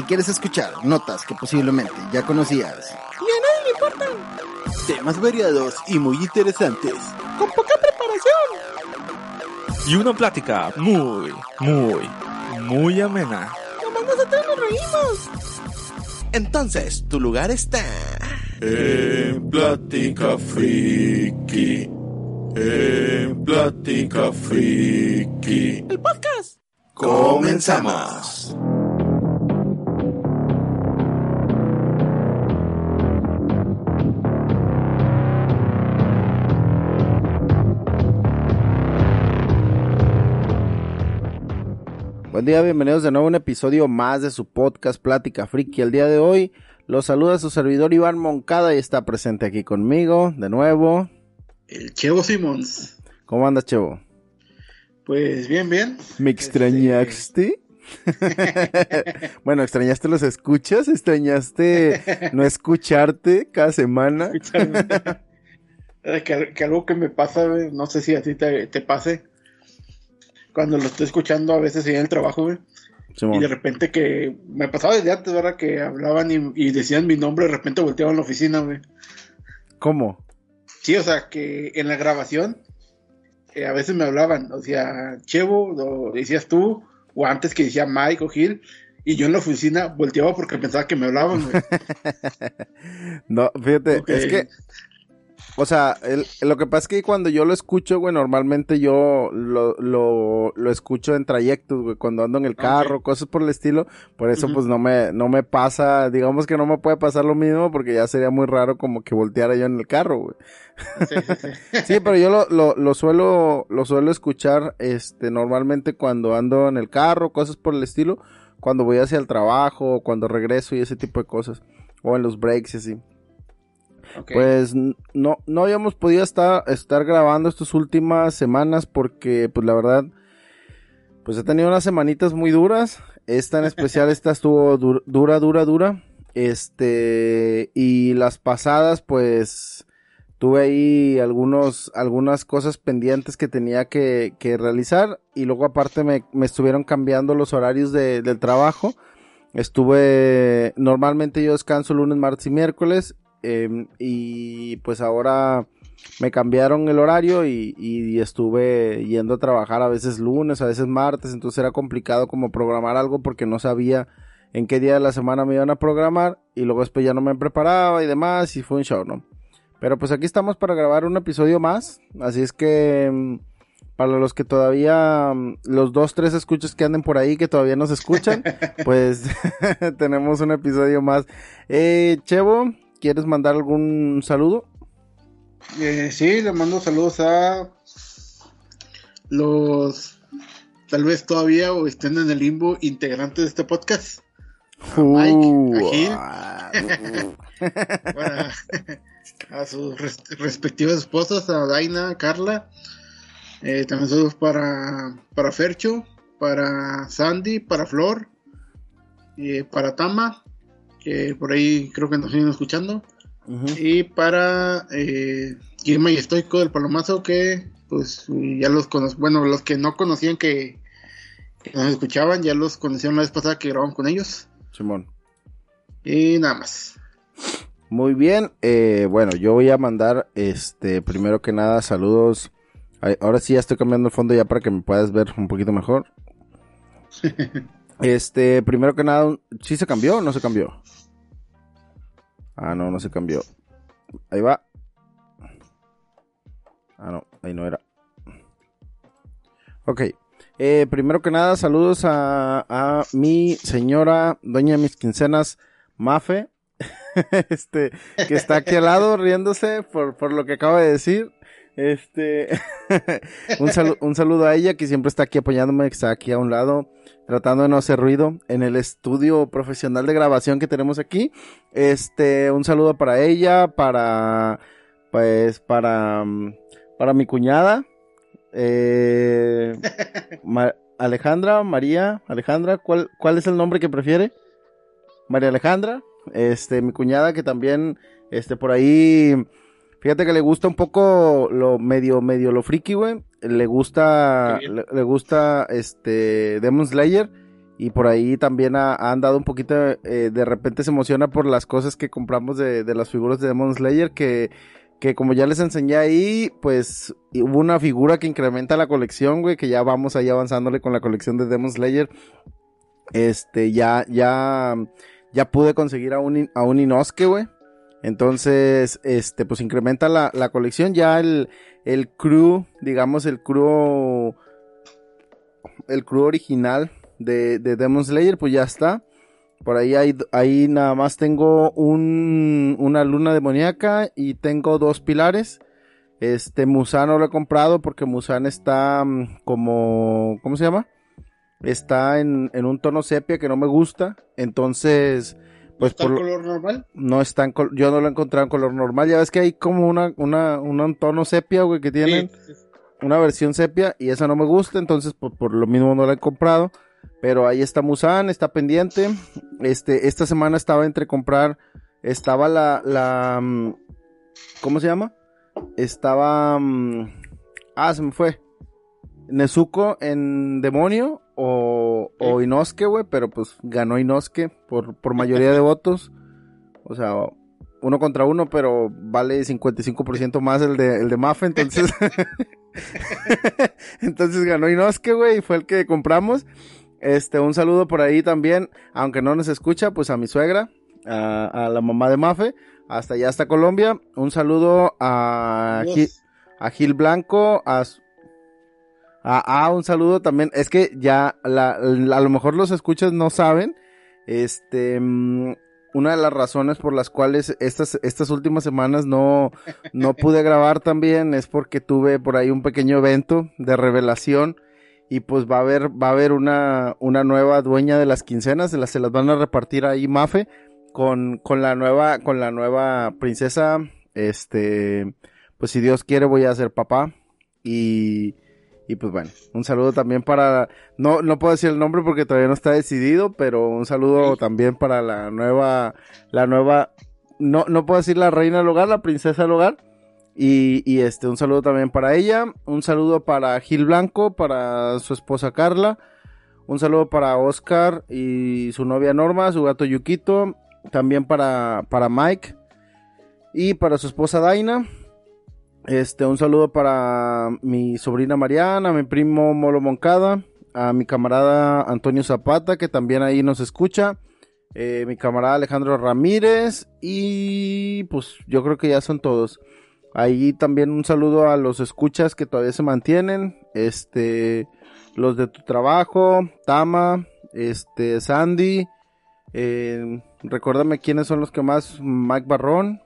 Si quieres escuchar notas que posiblemente ya conocías. Y a nadie le importan. Temas variados y muy interesantes. Con poca preparación. Y una plática muy, muy, muy amena. Nomás nosotros nos reímos. Entonces, tu lugar está... En Plática Friki. En Plática Friki. El podcast. Comenzamos. Buen día, bienvenidos de nuevo a un episodio más de su podcast Plática Friki. El día de hoy los saluda su servidor Iván Moncada y está presente aquí conmigo de nuevo. El Chevo Simons. ¿Cómo andas, Chevo? Pues bien, bien. ¿Me extrañaste? bueno, ¿extrañaste los escuchas? ¿Extrañaste no escucharte cada semana? que, que, algo que me pasa, no sé si a ti te, te pase, cuando lo estoy escuchando a veces en el trabajo, güey. Y de repente que me pasaba desde antes, ¿verdad? Que hablaban y, y decían mi nombre, de repente volteaban a la oficina, güey. ¿Cómo? Sí, o sea, que en la grabación eh, a veces me hablaban, o sea, Chevo, lo decías tú, o antes que decía Mike o Gil, y yo en la oficina volteaba porque pensaba que me hablaban, güey. no, fíjate, okay. es que o sea, el, lo que pasa es que cuando yo lo escucho, güey, normalmente yo lo, lo, lo escucho en trayectos, güey, cuando ando en el carro, okay. cosas por el estilo. Por eso, uh -huh. pues, no me, no me pasa, digamos que no me puede pasar lo mismo, porque ya sería muy raro como que volteara yo en el carro, güey. Sí, sí, sí. sí, pero yo lo, lo, lo, suelo, lo suelo escuchar, este, normalmente cuando ando en el carro, cosas por el estilo, cuando voy hacia el trabajo, cuando regreso y ese tipo de cosas. O en los breaks y así. Okay. Pues no, no habíamos podido estar, estar grabando estas últimas semanas porque, pues la verdad, pues he tenido unas semanitas muy duras. Esta en especial, esta estuvo dur, dura, dura, dura. Este, y las pasadas, pues tuve ahí algunos, algunas cosas pendientes que tenía que, que realizar. Y luego aparte me, me, estuvieron cambiando los horarios de, del trabajo. Estuve, normalmente yo descanso lunes, martes y miércoles eh, y pues ahora me cambiaron el horario y, y, estuve yendo a trabajar a veces lunes, a veces martes, entonces era complicado como programar algo porque no sabía en qué día de la semana me iban a programar y luego después ya no me preparaba y demás y fue un show, ¿no? Pero pues aquí estamos para grabar un episodio más, así es que para los que todavía, los dos, tres escuchos que anden por ahí que todavía nos escuchan, pues tenemos un episodio más. Eh, Chevo, ¿Quieres mandar algún saludo? Eh, sí, le mando saludos a los tal vez todavía o estén en el limbo integrantes de este podcast. A Mike, a Gil, para, a sus res respectivas esposas, a Daina, a Carla. Eh, también saludos para, para Fercho, para Sandy, para Flor, eh, para Tama, que por ahí creo que nos siguen escuchando. Uh -huh. Y para eh, Guillermo y Estoico del Palomazo, que pues ya los conocen, bueno, los que no conocían que, que, nos escuchaban, ya los conocieron la vez pasada que grabamos con ellos. Simón. Y nada más. Muy bien, eh, bueno, yo voy a mandar, este, primero que nada, saludos. Ahora sí ya estoy cambiando el fondo ya para que me puedas ver un poquito mejor. Este, primero que nada, ¿sí se cambió o no se cambió? Ah, no, no se cambió. Ahí va. Ah, no, ahí no era. Ok. Eh, primero que nada, saludos a, a mi señora, doña de mis quincenas, Mafe. este, que está aquí al lado riéndose por, por lo que acaba de decir. Este, un, saludo, un saludo a ella que siempre está aquí apoyándome, que está aquí a un lado tratando de no hacer ruido en el estudio profesional de grabación que tenemos aquí. Este, un saludo para ella, para, pues, para, para mi cuñada, eh, Ma Alejandra, María, Alejandra, ¿cuál, ¿cuál es el nombre que prefiere? María Alejandra, este, mi cuñada que también, este, por ahí, fíjate que le gusta un poco lo medio, medio lo friki, güey le gusta le, le, gusta este Demon Slayer Y por ahí también ha, ha andado un poquito, eh, de repente se emociona por las cosas que compramos de, de las figuras de Demon Slayer, que, que como ya les enseñé ahí, pues hubo una figura que incrementa la colección, güey, que ya vamos ahí avanzándole con la colección de Demon Slayer. Este, ya, ya, ya pude conseguir a un, a un Inosuke, güey. Entonces, este, pues incrementa la, la colección. Ya el, el crew, digamos, el crew, el crew original de, de Demon Slayer, pues ya está. Por ahí hay, ahí nada más tengo un, una luna demoníaca y tengo dos pilares. Este Musan no lo he comprado porque Musan está mm, como, ¿cómo se llama? Está en, en un tono sepia que no me gusta. Entonces, pues ¿Está en por, color normal? no está en yo no lo he encontrado en color normal. Ya ves que hay como una, una, un tono sepia, güey, que tienen Sí, sí, sí. una versión sepia y esa no me gusta, entonces por, por lo mismo no la he comprado. Pero ahí está Musan, está pendiente. Este, esta semana estaba entre comprar, estaba la, la, mm, ¿cómo se llama? Estaba, mm, ah, se me fue. Nezuko en demonio o, o Inosuke, güey, pero pues ganó Inosuke por, por mayoría de votos. O sea, uno contra uno, pero vale 55% más el de, el de Mafe, entonces... entonces ganó Inosuke, güey, y fue el que compramos. Este, un saludo por ahí también, aunque no nos escucha, pues a mi suegra, a, a la mamá de Mafe, hasta allá, hasta Colombia. Un saludo a. Gil, a Gil Blanco, a, su- a, a un saludo también. Es que ya, la- a lo mejor los escuchas no saben, este, mm, una de las razones por las cuales estas, estas últimas semanas no, no pude grabar también es porque tuve por ahí un pequeño evento de revelación y pues va a haber, va a haber una, una nueva dueña de las quincenas, se las, se las van a repartir ahí Mafe con, con la nueva, con la nueva princesa, este, pues si Dios quiere voy a ser papá y, y pues bueno, un saludo también para, no, no puedo decir el nombre porque todavía no está decidido, pero un saludo también para la nueva, la nueva, no, no puedo decir la reina del hogar, la princesa del hogar. Y, y este, un saludo también para ella, un saludo para Gil Blanco, para su esposa Carla, un saludo para Oscar y su novia Norma, su gato Yukito, también para, para Mike y para su esposa Daina. Este, un saludo para mi sobrina Mariana, mi primo Molo Moncada, a mi camarada Antonio Zapata, que también ahí nos escucha, eh, mi camarada Alejandro Ramírez, y pues yo creo que ya son todos. Ahí también un saludo a los escuchas que todavía se mantienen, este, los de tu trabajo, Tama, este, Sandy, eh, recuérdame quiénes son los que más, Mike Barrón,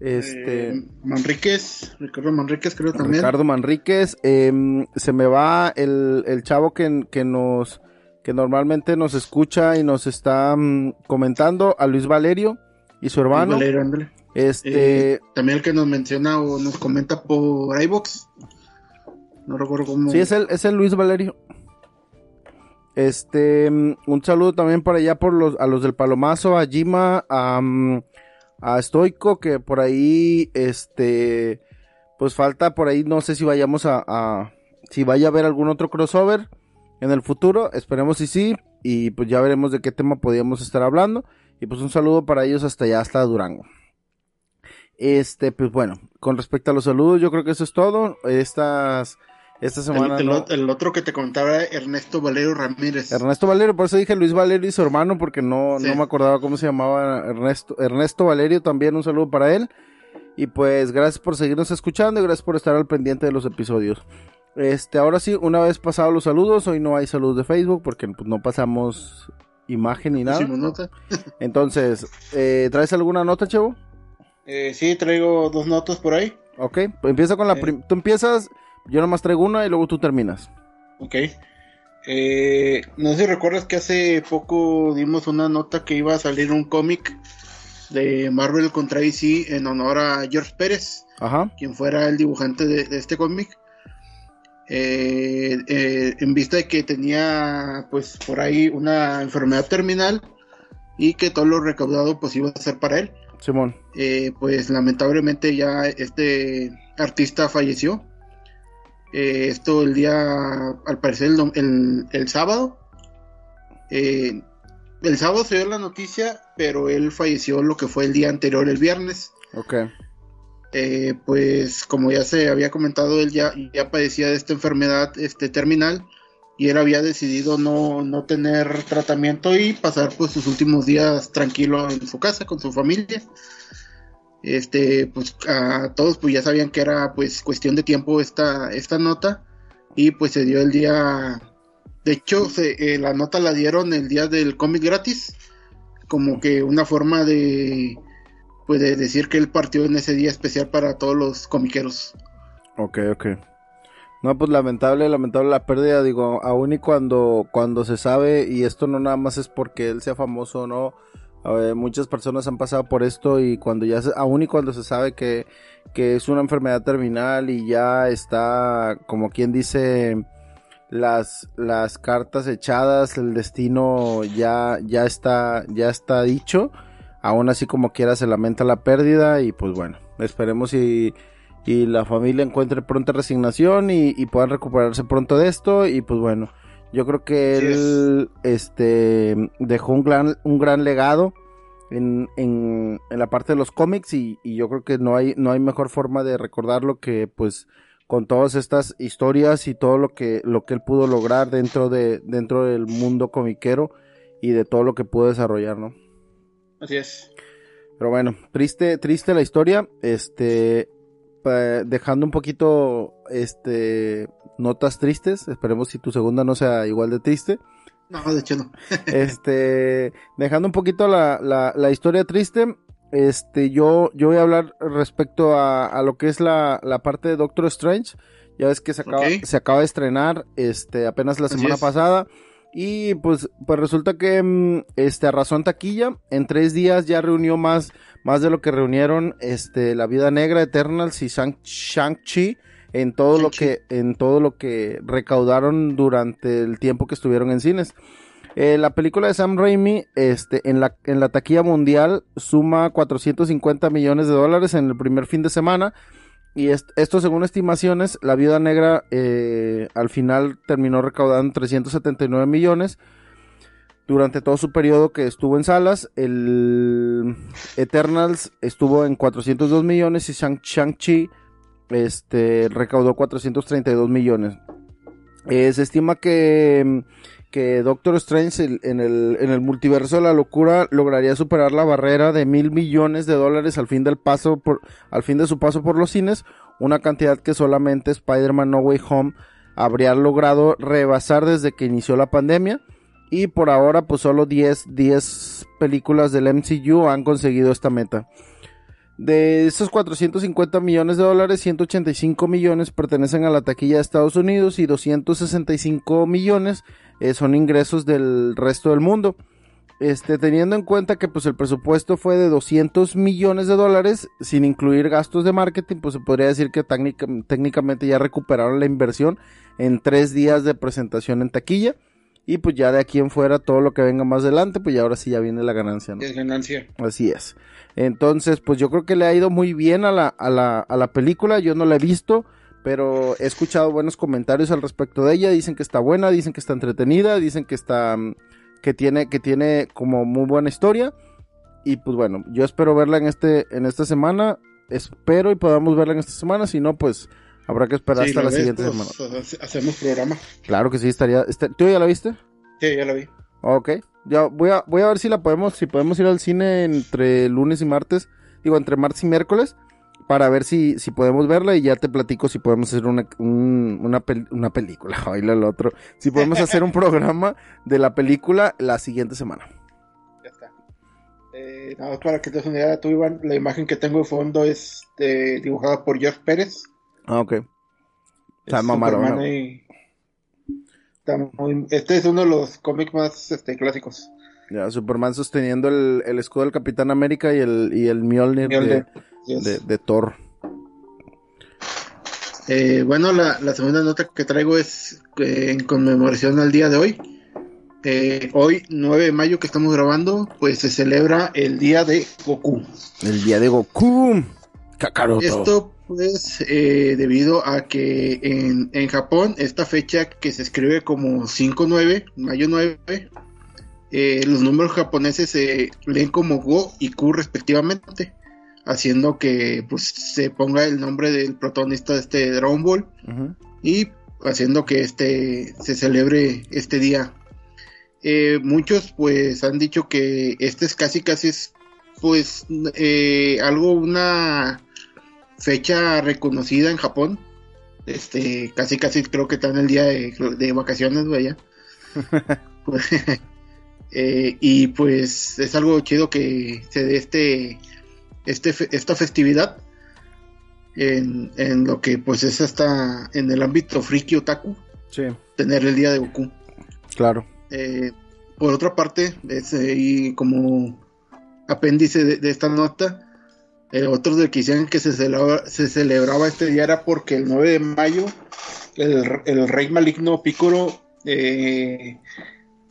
este, Eh, Manríquez, Ricardo Manríquez creo también. Ricardo Manríquez, em, se me va el, el chavo que, que nos que normalmente nos escucha y nos está mm, comentando a Luis Valerio y su hermano. Valero, ándale. Este, Eh, también el que nos menciona o nos comenta por iBox. No recuerdo cómo. sí es el es el Luis Valerio. Este, mm, un saludo también para allá por los a los del Palomazo, a Jima, a mm, a Stoico que por ahí este pues falta por ahí no sé si vayamos a, a si vaya a haber algún otro crossover en el futuro, esperemos si sí, y pues ya veremos de qué tema podíamos estar hablando, y pues un saludo para ellos hasta allá, hasta Durango. Este, pues bueno, con respecto a los saludos, yo creo que eso es todo, estas, esta el, semana... el no- o- el otro que te contaba era Ernesto Valero Ramírez. Ernesto Valerio, por eso dije Luis Valerio y su hermano, porque no, Sí. no me acordaba cómo se llamaba Ernesto. Ernesto Valerio, también un saludo para él. Y pues gracias por seguirnos escuchando y gracias por estar al pendiente de los episodios. Este, ahora sí, una vez pasados los saludos, hoy no hay saludos de Facebook porque pues, no pasamos imagen ni nada. Nota. Entonces, eh, ¿traes alguna nota, Chevo? Eh, sí, traigo dos notas por ahí. Ok, pues empieza con la prim- Tú empiezas, yo nomás traigo una y luego tú terminas. Ok. Eh, no sé si recuerdas que hace poco dimos una nota que iba a salir un cómic de Marvel contra DC en honor a George Pérez, Ajá. quien fuera el dibujante de, de este cómic. Eh, eh, en vista de que tenía pues por ahí una enfermedad terminal y que todo lo recaudado pues iba a ser para él. Simón. Eh, pues lamentablemente ya este artista falleció. Eh, esto el día, al parecer el, el sábado. Eh, el sábado se dio la noticia, pero él falleció lo que fue el día anterior, el viernes. Ok. Eh, pues como ya se había comentado, él ya, ya padecía de esta enfermedad este, terminal y él había decidido no, no tener tratamiento y pasar pues sus últimos días tranquilo en su casa con su familia. Este, pues a todos pues ya sabían que era pues cuestión de tiempo esta, esta nota y pues se dio el día, de hecho se, eh, la nota la dieron el día del cómic gratis, como que una forma de pues de decir que él partió en ese día especial para todos los comiqueros. Ok, ok. No, pues lamentable, lamentable la pérdida, digo, aún y cuando, cuando se sabe, y esto no nada más es porque él sea famoso o no, muchas personas han pasado por esto y cuando ya, se, aún y cuando se sabe que, que es una enfermedad terminal y ya está, como quien dice, las, las cartas echadas, el destino ya, ya está, ya está dicho, aún así como quiera se lamenta la pérdida y pues bueno, esperemos y, y la familia encuentre pronta resignación y, y, puedan recuperarse pronto de esto y pues bueno, yo creo que él este dejó un gran, un gran legado en, en, en la parte de los cómics y, y, yo creo que no hay, no hay mejor forma de recordarlo que pues con todas estas historias y todo lo que, lo que él pudo lograr dentro de, dentro del mundo comiquero y de todo lo que pudo desarrollar, ¿no? Así es. Pero bueno, triste, triste la historia. Este, dejando un poquito, este, notas tristes. Esperemos si tu segunda no sea igual de triste. No, de hecho no. este, dejando un poquito la, la, la, historia triste. Este, yo, yo voy a hablar respecto a, a lo que es la, la parte de Doctor Strange. Ya ves que se acaba, okay. se acaba de estrenar, este, apenas la semana pasada. Y pues, pues resulta que este arrasó en taquilla. En tres días ya reunió más, más de lo que reunieron este, La Vida Negra, Eternals y Shang-Chi en todo lo que, en todo lo que recaudaron durante el tiempo que estuvieron en cines. Eh, la película de Sam Raimi, este, en la, en la taquilla mundial suma 450 millones de dólares en el primer fin de semana. Y esto según estimaciones, la Viuda Negra eh, al final terminó recaudando 379 millones durante todo su periodo que estuvo en salas. El Eternals estuvo en 402 millones y Shang-Chi este, recaudó 432 millones. Eh, se estima que, que Doctor Strange en el, en el multiverso de la locura lograría superar la barrera de mil millones de dólares al fin del paso por, al fin de su paso por los cines, una cantidad que solamente Spider-Man No Way Home habría logrado rebasar desde que inició la pandemia. Y por ahora, pues solo 10, 10 películas del MCU han conseguido esta meta. De esos 450 millones de dólares, 185 millones pertenecen a la taquilla de Estados Unidos y 265 millones eh, son ingresos del resto del mundo. Este, teniendo en cuenta que pues el presupuesto fue de 200 millones de dólares sin incluir gastos de marketing, pues se podría decir que técnicamente ya recuperaron la inversión en tres días de presentación en taquilla. Y pues ya de aquí en fuera todo lo que venga más adelante, pues ya ahora sí ya viene la ganancia, ¿no? Es ganancia. Así es. Entonces, pues yo creo que le ha ido muy bien a la, a la, a la película. Yo no la he visto, pero he escuchado buenos comentarios al respecto de ella. Dicen que está buena, dicen que está entretenida, dicen que está, que tiene, que tiene como muy buena historia. Y pues bueno, yo espero verla en este, en esta semana. Espero y podamos verla en esta semana. Si no, pues Habrá que esperar sí, hasta la ves, siguiente pues, semana. Hacemos programa. Claro que sí, estaría. Este, ¿Tú ya la viste? Sí, ya la vi. Ok. Ya voy a, voy a ver si la podemos, si podemos ir al cine entre lunes y martes. Digo, entre martes y miércoles. Para ver si, si podemos verla y ya te platico si podemos hacer una, un, una, pel, una película. Baila el otro. Si podemos hacer un programa de la película la siguiente semana. Ya está. Eh, nada más para que te des una idea, tú, Iván, la imagen que tengo de fondo es eh, dibujada por Jeff Pérez. Ah, ok. Está mamarón. Y... Está muy... Este es uno de los cómics más este, clásicos. Ya, Superman sosteniendo el, el, escudo del Capitán América y el, y el Mjolnir, Mjolnir. De, yes. de, de, Thor. Eh, bueno, la, la, segunda nota que traigo es eh, en conmemoración al día de hoy. Eh, hoy, 9 de mayo que estamos grabando, pues se celebra el día de Goku. El día de Goku. Kakaroto. Esto pues eh, debido a que en, en, Japón esta fecha que se escribe como 5-9, mayo 9, eh, los números japoneses se leen como Go y Q respectivamente, haciendo que pues se ponga el nombre del protagonista de este Dragon Ball y haciendo que este se celebre este día. Eh, muchos pues han dicho que este es casi casi es pues algo una fecha reconocida en Japón. Este casi casi creo que está en el día de, vacaciones vaya. Eh, y pues es algo chido que se dé este, este esta festividad en, en, lo que pues es hasta en el ámbito friki otaku. Sí. Tener el día de Goku. Claro. Eh, por otra parte, es y como apéndice de, esta nota, eh, otros de que decían que se, se celebraba este día era porque el 9 de mayo el, el rey maligno Picoro eh,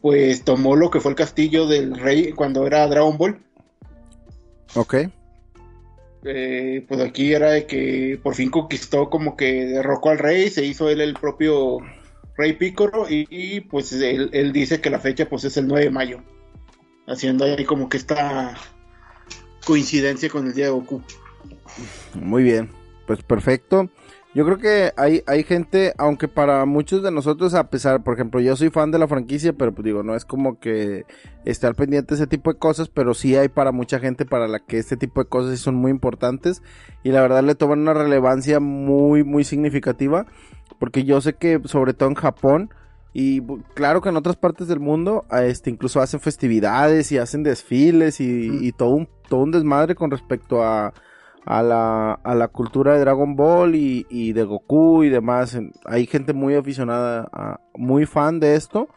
pues tomó lo que fue el castillo del rey cuando era Dragon Ball. Ok. Eh, pues aquí era de que por fin conquistó como que derrocó al rey, se hizo él el propio rey Pícoro y, pues él, dice que la fecha pues es el 9 de mayo, haciendo ahí como que esta coincidencia con el día de Goku. Muy bien, pues perfecto. Yo creo que hay, hay gente, aunque para muchos de nosotros, a pesar, por ejemplo, yo soy fan de la franquicia, pero pues digo, no es como que estar pendiente de ese tipo de cosas, pero sí hay para mucha gente para la que este tipo de cosas son muy importantes y la verdad le toman una relevancia muy, muy significativa, porque yo sé que sobre todo en Japón, y claro que en otras partes del mundo, este, incluso hacen festividades y hacen desfiles y, y todo, un, todo un desmadre con respecto a, a la, a la cultura de Dragon Ball y, de Goku y demás. Hay gente muy aficionada, muy fan de esto.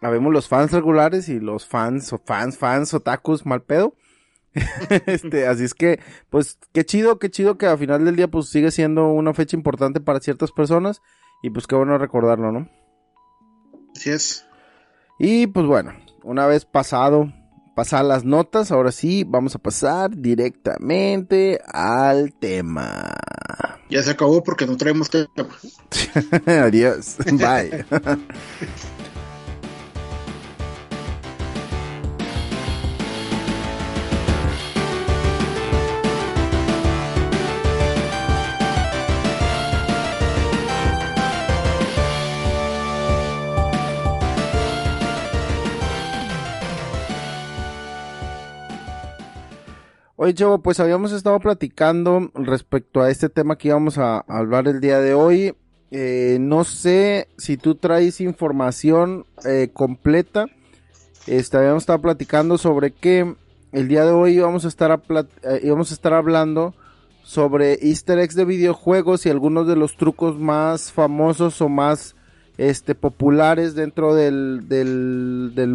Habemos los fans regulares y los fans, o fans, fans, otakus, mal pedo. este, así es que, pues, qué chido, qué chido que al final del día, pues, sigue siendo una fecha importante para ciertas personas. Y pues, qué bueno recordarlo, ¿no? Así es. Y pues bueno, una vez pasado pasar las notas, ahora sí, vamos a pasar directamente al tema. Ya se acabó porque no traemos tema. Adiós. Bye. Oye, Chavo, pues habíamos estado platicando respecto a este tema que íbamos a, hablar el día de hoy. Eh, no sé si tú traes información eh, completa. Este, habíamos estado platicando sobre que el día de hoy íbamos a estar, eh, íbamos a estar hablando sobre easter eggs de videojuegos y algunos de los trucos más famosos o más este, populares dentro del,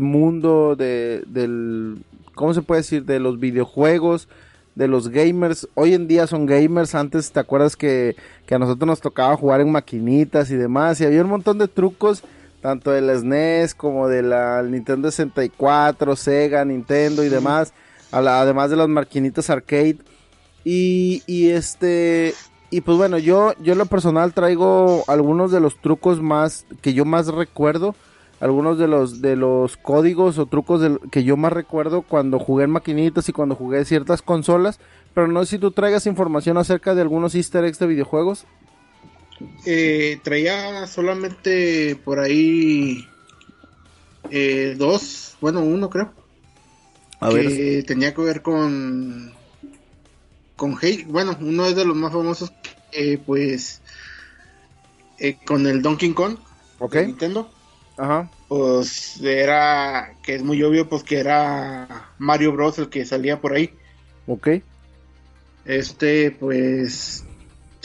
mundo de, del, ¿cómo se puede decir? De los videojuegos, de los gamers. Hoy en día son gamers. Antes, ¿te acuerdas que, a nosotros nos tocaba jugar en maquinitas y demás? Y había un montón de trucos, tanto de la SNES como de la Nintendo 64, Sega, Nintendo y demás. además de las maquinitas arcade. Y, y este, y pues bueno, yo, yo en lo personal traigo algunos de los trucos más, que yo más recuerdo algunos de los de los códigos o trucos que yo más recuerdo cuando jugué en maquinitas y cuando jugué ciertas consolas, pero no sé si tú traigas información acerca de algunos easter eggs de videojuegos. Eh, traía solamente por ahí eh, dos, bueno, uno creo. A que tenía que ver con con Hey, bueno, uno es de los más famosos, eh, pues con el Donkey Kong de Nintendo. Ajá. Pues era, que es muy obvio, pues que era Mario Bros. el que salía por ahí. Ok. Este, pues...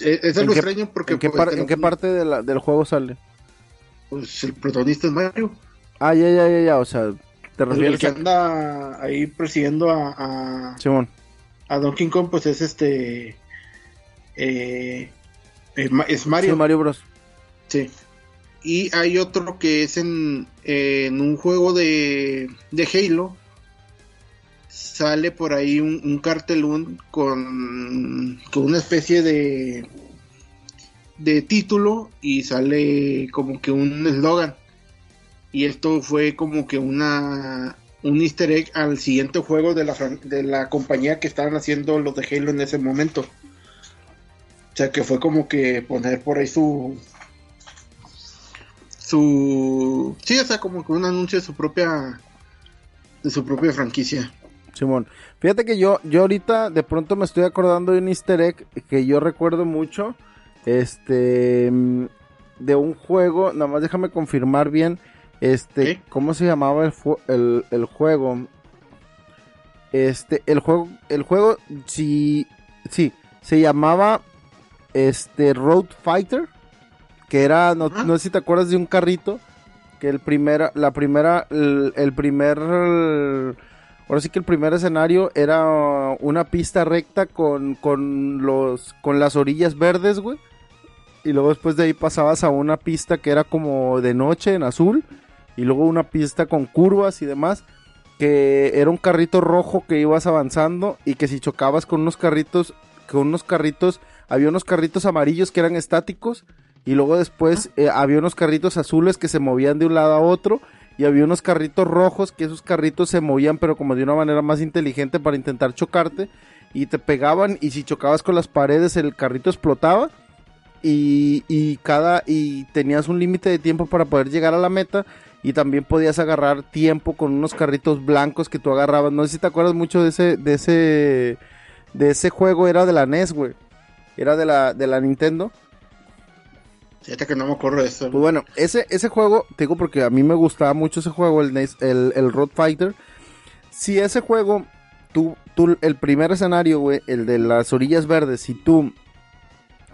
E, es, algo extraño porque... ¿En qué, pues, parte del juego sale? Pues el protagonista es Mario. Ah, ya, ya, ya, ya, o sea, te refieres El que anda ahí persiguiendo a... a... Simón. A Donkey Kong, pues es este... Eh, es Mario. Sí, Mario Bros. Sí. Y hay otro que es en, en un juego de, de Halo. Sale por ahí un, un cartelón con, con una especie de, de título y sale como que un eslogan. Y esto fue como que una un easter egg al siguiente juego de la, de la compañía que estaban haciendo los de Halo en ese momento. O sea que fue como que poner por ahí su. Su. Sí, o sea, como que un anuncio de su propia. De su propia franquicia. Simón. Fíjate que yo, yo ahorita de pronto me estoy acordando de un easter egg que yo recuerdo mucho. Este. De un juego. Nada más déjame confirmar bien. Este. ¿Cómo se llamaba el, el, el juego? Este. El juego. El juego. Sí. Sí. Se llamaba este Road Fighter, que era, no, sé si te acuerdas de un carrito, que el primera, la primera, el, primer, ahora sí que el primer escenario era una pista recta con, con los, con las orillas verdes, güey, y luego después de ahí pasabas a una pista que era como de noche en azul, y luego una pista con curvas y demás, que era un carrito rojo que ibas avanzando y que si chocabas con unos carritos, con unos carritos había unos carritos amarillos que eran estáticos y luego después eh, había unos carritos azules que se movían de un lado a otro y había unos carritos rojos que esos carritos se movían pero como de una manera más inteligente para intentar chocarte y te pegaban y si chocabas con las paredes el carrito explotaba y, y cada y tenías un límite de tiempo para poder llegar a la meta y también podías agarrar tiempo con unos carritos blancos que tú agarrabas. No sé si te acuerdas mucho de ese de ese de ese juego era de la NES güey. Era de la, de la Nintendo. Fíjate que no me acuerdo de eso. Pues bueno, ese, ese juego, te digo porque a mí me gustaba mucho ese juego, el, el, el Road Fighter. Si ese juego, tú, tú, el primer escenario, güey, el de las orillas verdes, si tú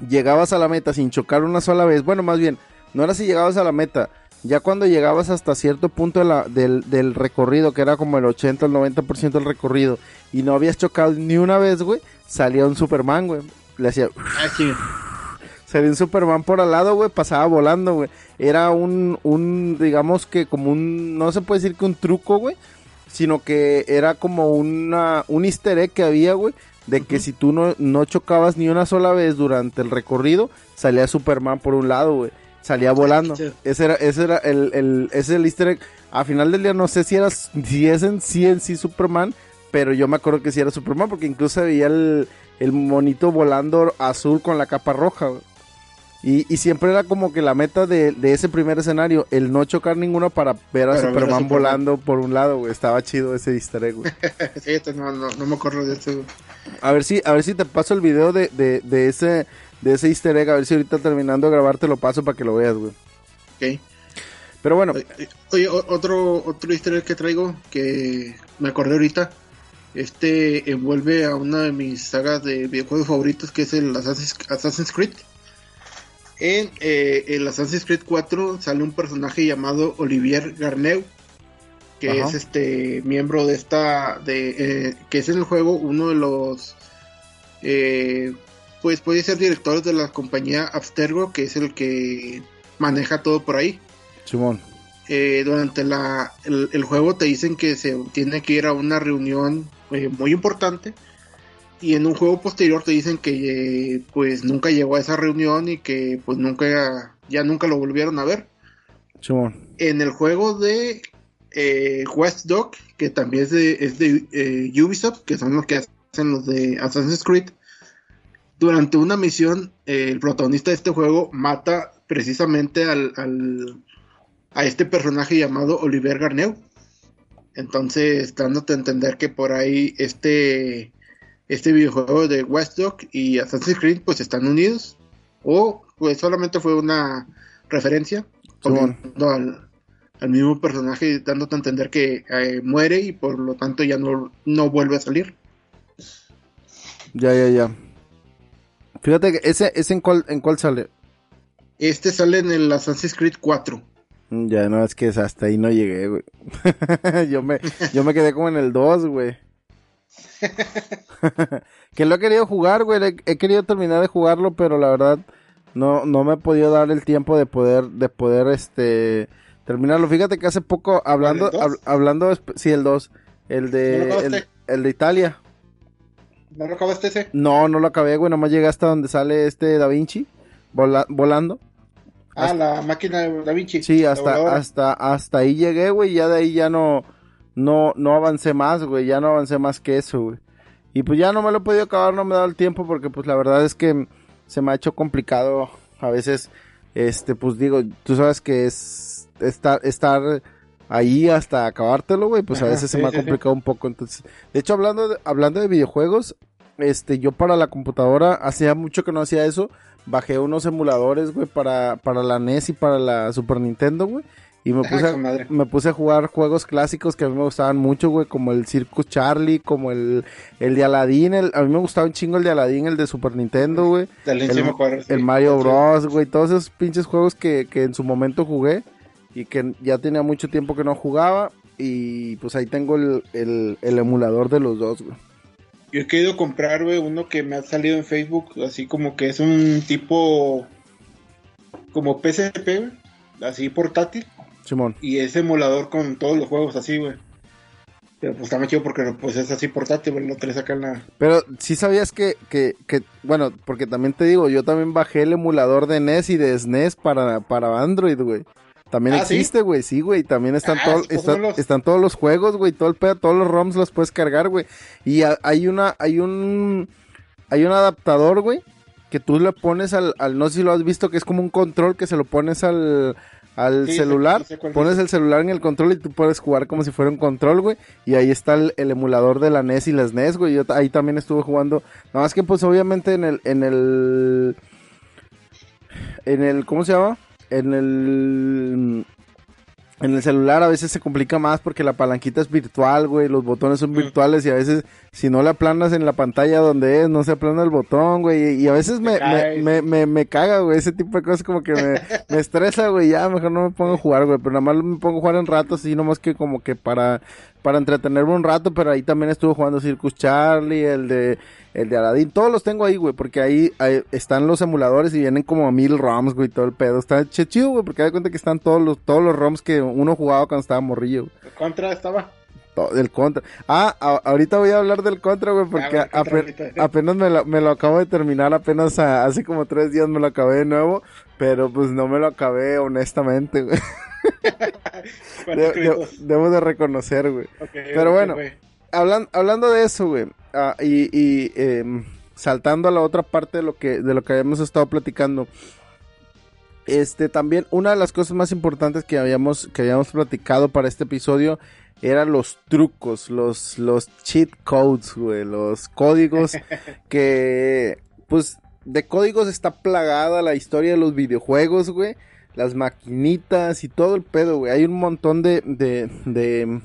llegabas a la meta sin chocar una sola vez, bueno, más bien, no era si llegabas a la meta, ya cuando llegabas hasta cierto punto de la, del, del, recorrido, que era como el 80 el 90% del recorrido, y no habías chocado ni una vez, güey, salía un Superman, güey le hacía. Se un Superman por al lado, güey, pasaba volando, güey. Era un, un, digamos que como un, no se puede decir que un truco, güey, sino que era como una, un easter egg que había, güey, de que si tú no, no chocabas ni una sola vez durante el recorrido, salía Superman por un lado, güey. Salía volando. Ese era, ese era el, el, ese es el easter egg. A final del día no sé si era, si es en sí en sí Superman, pero yo me acuerdo que sí era Superman porque incluso veía el, el monito volando azul con la capa roja. Y, siempre era como que la meta de, ese primer escenario, el no chocar ninguno para ver a Superman volando por un lado, güey. Estaba chido ese easter egg, güey. sí, no, no, me acuerdo de eso, A ver si, a ver si te paso el video de, de, ese, de ese easter egg, a ver si ahorita terminando de grabar te lo paso para que lo veas, güey. Ok. Pero bueno. Oye, otro, otro easter egg que traigo, que me acordé ahorita, este envuelve a una de mis sagas de videojuegos favoritos que es el Assassin's, Creed. En eh, el Assassin's Creed 4 sale un personaje llamado Olivier Garneu, que es este miembro de esta, de, eh, que es en el juego uno de los, eh, pues puede ser director de la compañía Abstergo, que es el que maneja todo por ahí. Simón. durante la, el, juego te dicen que se tiene que ir a una reunión eh, muy importante. Y en un juego posterior te dicen que eh, pues nunca llegó a esa reunión y que pues nunca, ya nunca lo volvieron a ver. En el juego de eh, West Dog, que también es de, es de eh, Ubisoft, que son los que hacen los de Assassin's Creed, durante una misión el protagonista de este juego mata precisamente al, al, a este personaje llamado Oliver Garneu entonces, dándote a entender que por ahí este, este videojuego de West Dog y Assassin's Creed pues están unidos. O pues solamente fue una referencia al, al, mismo personaje dándote a entender que eh, muere y por lo tanto ya no, no vuelve a salir. Ya, ya, ya. Fíjate que ese, ese en cuál, en cuál sale. Este sale en el Assassin's Creed 4. Ya no, es que hasta ahí no llegué, güey. yo, me, yo me quedé como en el 2, güey. que lo he querido jugar, güey. He, querido terminar de jugarlo, pero la verdad no, no me he podido dar el tiempo de poder, de poder, este, terminarlo. Fíjate que hace poco, hablando, hablando, sí, el 2, el de, el, de Italia. ¿No lo acabaste ese? No, no lo acabé, güey. Nomás llegué hasta donde sale este Da Vinci volando. Ah, la máquina de Da Vinci. Sí, hasta, hasta, hasta ahí llegué, güey, ya de ahí ya no, no, no avancé más, güey, ya no avancé más que eso, güey. Y pues ya no me lo he podido acabar, no me he dado el tiempo porque pues la verdad es que se me ha hecho complicado a veces, este, pues digo, tú sabes que es estar, estar ahí hasta acabártelo, güey, pues a veces se me ha complicado un poco. Entonces, de hecho, hablando de, hablando de videojuegos, este, yo para la computadora, hacía mucho que no hacía eso, bajé unos emuladores, güey, para, para la NES y para la Super Nintendo, güey. Y me puse, a, me puse a jugar juegos clásicos que a mí me gustaban mucho, güey, como el Circus Charlie, como el, el de Aladdin, el, a mí me gustaba un chingo el de Aladdin, el de Super Nintendo, güey. El, el, Mario Bros, güey, todos esos pinches juegos que, que en su momento jugué y que ya tenía mucho tiempo que no jugaba. Y pues ahí tengo el, el, el emulador de los dos, güey. Yo he querido comprar, güey, uno que me ha salido en Facebook, así como que es un tipo como PSP, güey, así portátil. Simón. Y es emulador con todos los juegos así, güey. Pero pues está muy chido porque pues es así portátil, güey, no te le sacan nada. Pero sí sabías que, que, que, bueno, porque también te digo, yo también bajé el emulador de NES y de SNES para, para Android, güey. También ah, existe, güey, ¿sí? güey. También están, ah, todos están todos los juegos, güey. Todo el pedo, todos los ROMs los puedes cargar, güey. Y hay una, hay un, hay un adaptador, güey, que tú le pones al, al, no sé si lo has visto, que es como un control que se lo pones al, al celular, pones el celular en el control y tú puedes jugar como si fuera un control, güey. Y ahí está el, emulador de la NES y las NES, güey. Yo ahí también estuve jugando. Nada más que pues obviamente en el, en el, en el, ¿cómo se llama? en el en el celular a veces se complica más porque la palanquita es virtual, güey, los botones son virtuales y a veces si no la aplanas en la pantalla donde es, no se aplana el botón, güey, y, a veces me, me, me, me, caga, güey, ese tipo de cosas como que me, me estresa, güey, ya mejor no me pongo a jugar, güey, pero nada más me pongo a jugar en ratos, así nomás que como que para para entretenerme un rato, pero ahí también estuve jugando Circus Charlie, el de el de Aladdin, todos los tengo ahí, güey, porque ahí, están los emuladores y vienen como a mil ROMs, güey, todo el pedo. Está chido, güey, porque da cuenta que están todos los todos los ROMs que uno jugaba cuando estaba morrillo. ¿El contra estaba? Del contra. Ah, ahorita voy a hablar del contra, güey, porque ah, apenas me lo, me lo, acabo de terminar, apenas hace como tres días me lo acabé de nuevo, pero pues no me lo acabé honestamente, güey. debo de reconocer, güey. Pero bueno, hablando de eso, güey, ah, y, em, saltando a la otra parte de lo que de lo que habíamos estado platicando. Este también una de las cosas más importantes que habíamos que habíamos platicado para este episodio eran los trucos, los los cheat codes, güey, los códigos que pues de códigos está plagada la historia de los videojuegos, güey las maquinitas y todo el pedo, güey. Hay un montón de, de, de,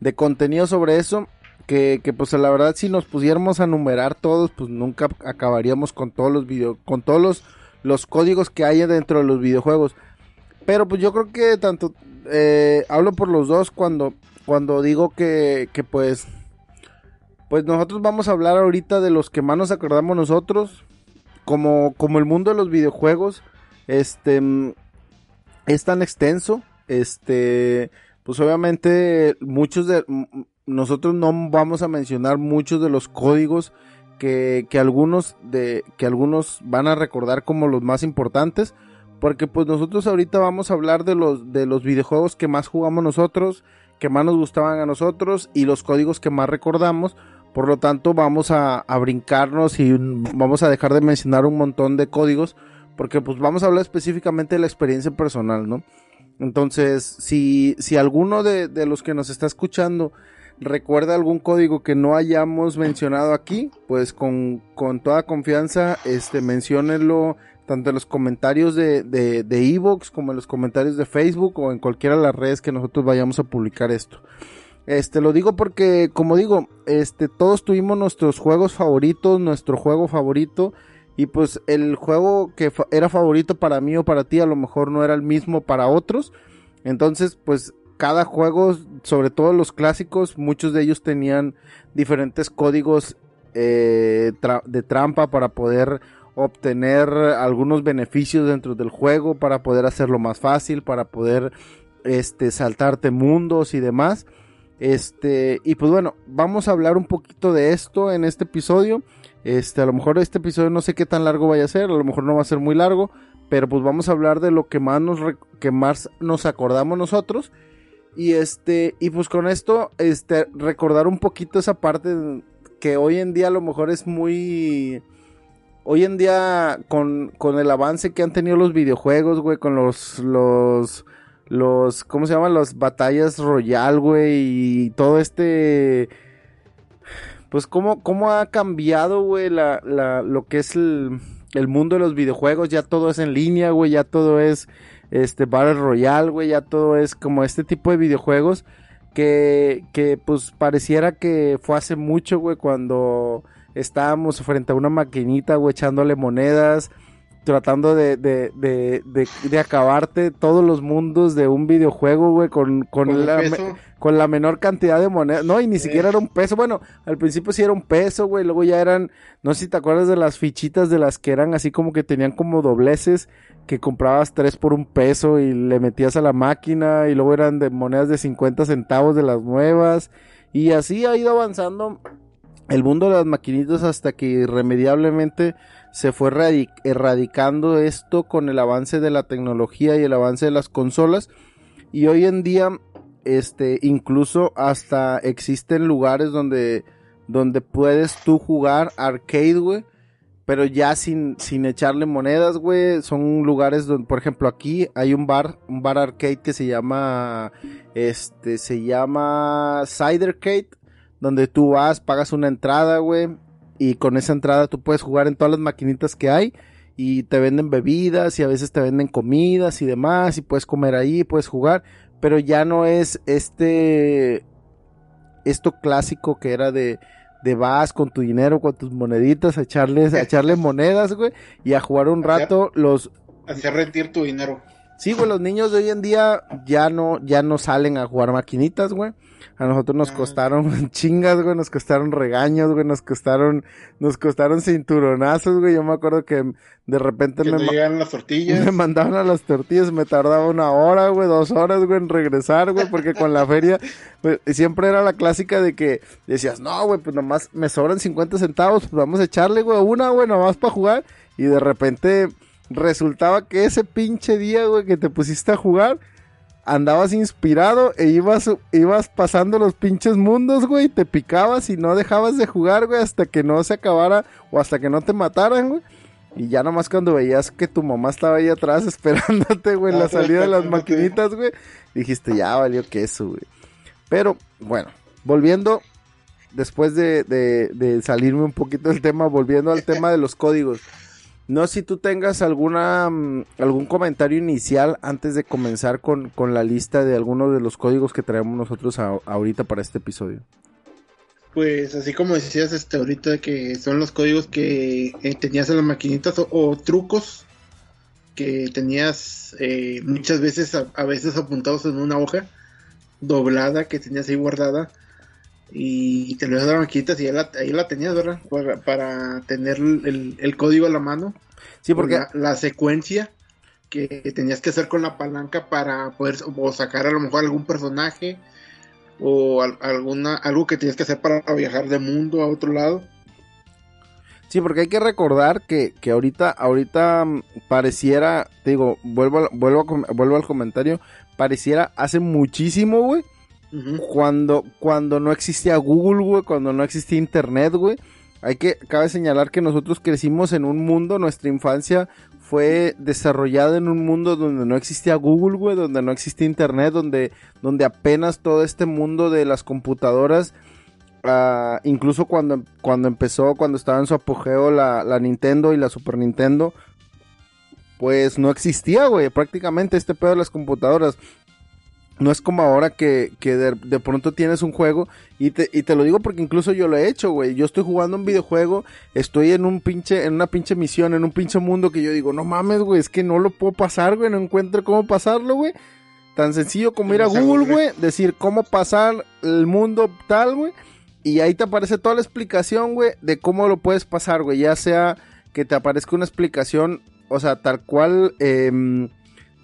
de contenido sobre eso. Que, que, pues la verdad si nos pusiéramos a numerar todos, pues nunca acabaríamos con todos los video, con todos los, los códigos que hay dentro de los videojuegos. Pero pues yo creo que tanto eh, hablo por los dos cuando, cuando digo que, que pues pues nosotros vamos a hablar ahorita de los que más nos acordamos nosotros, como, como el mundo de los videojuegos. Este, es tan extenso, este, pues obviamente muchos de nosotros no vamos a mencionar muchos de los códigos que, que algunos de que algunos van a recordar como los más importantes, porque pues nosotros ahorita vamos a hablar de los de los videojuegos que más jugamos nosotros, que más nos gustaban a nosotros y los códigos que más recordamos. Por lo tanto, vamos a, a brincarnos y vamos a dejar de mencionar un montón de códigos porque pues vamos a hablar específicamente de la experiencia personal, ¿no? Entonces, si, si alguno de, de los que nos está escuchando recuerda algún código que no hayamos mencionado aquí, pues con, con toda confianza, este, menciónenlo tanto en los comentarios de, de, de Evox como en los comentarios de Facebook o en cualquiera de las redes que nosotros vayamos a publicar esto. Este, lo digo porque, como digo, este, todos tuvimos nuestros juegos favoritos, nuestro juego favorito, y pues el juego que era favorito para mí o para ti a lo mejor no era el mismo para otros. Entonces pues cada juego, sobre todo los clásicos, muchos de ellos tenían diferentes códigos eh, de trampa para poder obtener algunos beneficios dentro del juego, para poder hacerlo más fácil, para poder este, saltarte mundos y demás. Este, y pues bueno, vamos a hablar un poquito de esto en este episodio. Este, a lo mejor este episodio no sé qué tan largo vaya a ser, a lo mejor no va a ser muy largo, pero pues vamos a hablar de lo que más nos, que más nos acordamos nosotros. Y este, y pues con esto, este, recordar un poquito esa parte que hoy en día a lo mejor es muy... Hoy en día, con, con el avance que han tenido los videojuegos, güey, con los, los, los, ¿cómo se llaman? Las batallas royal, güey, y todo este, pues cómo, cómo ha cambiado, güey, la, la, lo que es el, el mundo de los videojuegos, ya todo es en línea, güey, ya todo es, este, Battle Royale, güey, ya todo es como este tipo de videojuegos que, que pues pareciera que fue hace mucho, güey, cuando estábamos frente a una maquinita, güey, echándole monedas, tratando de, de, de, de, acabarte todos los mundos de un videojuego, güey, con, con, la, con la menor cantidad de monedas. No, y ni siquiera era un peso. Bueno, al principio sí era un peso, güey, luego ya eran, no sé si te acuerdas de las fichitas de las que eran así como que tenían como dobleces, que comprabas tres por un peso y le metías a la máquina, y luego eran de monedas de 50 centavos de las nuevas. Y así ha ido avanzando el mundo de las maquinitas hasta que irremediablemente se fue erradicando esto con el avance de la tecnología y el avance de las consolas y hoy en día este incluso hasta existen lugares donde donde puedes tú jugar arcade güey pero ya sin, sin echarle monedas, güey. Son lugares donde, por ejemplo, aquí hay un bar, un bar arcade que se llama, este, se llama Cidercade donde tú vas, pagas una entrada, güey, y con esa entrada tú puedes jugar en todas las maquinitas que hay y te venden bebidas y a veces te venden comidas y demás y puedes comer ahí, puedes jugar, pero ya no es este esto clásico que era de de vas con tu dinero, con tus moneditas a echarles a echarle monedas, güey, y a jugar un rato los hacer rendir tu dinero. Sí, güey, los niños de hoy en día ya no ya no salen a jugar maquinitas, güey. A nosotros nos ah. costaron chingas, güey, nos costaron regaños, güey, nos costaron, nos costaron cinturonazos, güey. Yo me acuerdo que de repente me, las tortillas. me mandaban a las tortillas, me tardaba una hora, güey, dos horas, güey, en regresar, güey, porque con la feria, pues, siempre era la clásica de que decías, no, güey, pues nomás me sobran 50 centavos, pues vamos a echarle, güey, una, güey, nomás para jugar. Y de repente resultaba que ese pinche día, güey, que te pusiste a jugar, andabas inspirado e ibas, ibas pasando los pinches mundos, güey, te picabas y no dejabas de jugar, güey, hasta que no se acabara o hasta que no te mataran, güey. Y ya nomás cuando veías que tu mamá estaba ahí atrás esperándote, güey, en la ah, salida de las maquinitas, güey, dijiste, ya valió que eso, güey. Pero, bueno, volviendo, después de, de, de salirme un poquito del tema, volviendo al tema de los códigos. No si tú tengas alguna mm, algún comentario inicial antes de comenzar con, la lista de algunos de los códigos que traemos nosotros ahorita para este episodio. Pues así como decías este ahorita que son los códigos que eh, tenías en las maquinitas o, trucos que tenías eh, muchas veces a, veces apuntados en una hoja doblada que tenías ahí guardada y te lo las maquinitas y ahí la, tenías, ¿verdad? Para, tener el, código a la mano. Sí, porque... La, secuencia que tenías que hacer con la palanca para poder o sacar a lo mejor algún personaje o alguna algo que tenías que hacer para viajar de mundo a otro lado. Sí, porque hay que recordar que, que ahorita, ahorita mm, pareciera, te digo, vuelvo, vuelvo, vuelvo al comentario, pareciera hace muchísimo, güey, cuando, cuando no existía Google, güey, cuando no existía Internet, güey. Hay que, cabe señalar que nosotros crecimos en un mundo, nuestra infancia fue desarrollada en un mundo donde no existía Google, güey, donde no existía Internet, donde, donde apenas todo este mundo de las computadoras, uh, incluso cuando, cuando empezó, cuando estaba en su apogeo la, la Nintendo y la Super Nintendo, pues no existía, güey, prácticamente este pedo de las computadoras. No es como ahora que, que de, pronto tienes un juego y te, y te lo digo porque incluso yo lo he hecho, güey. Yo estoy jugando un videojuego, estoy en un pinche, en una pinche misión, en un pinche mundo que yo digo, no mames, güey, es que no lo puedo pasar, güey, no encuentro cómo pasarlo, güey. Tan sencillo como ir a Google, güey, decir cómo pasar el mundo tal, güey. Y ahí te aparece toda la explicación, güey, de cómo lo puedes pasar, güey. Ya sea que te aparezca una explicación, o sea, tal cual, eh,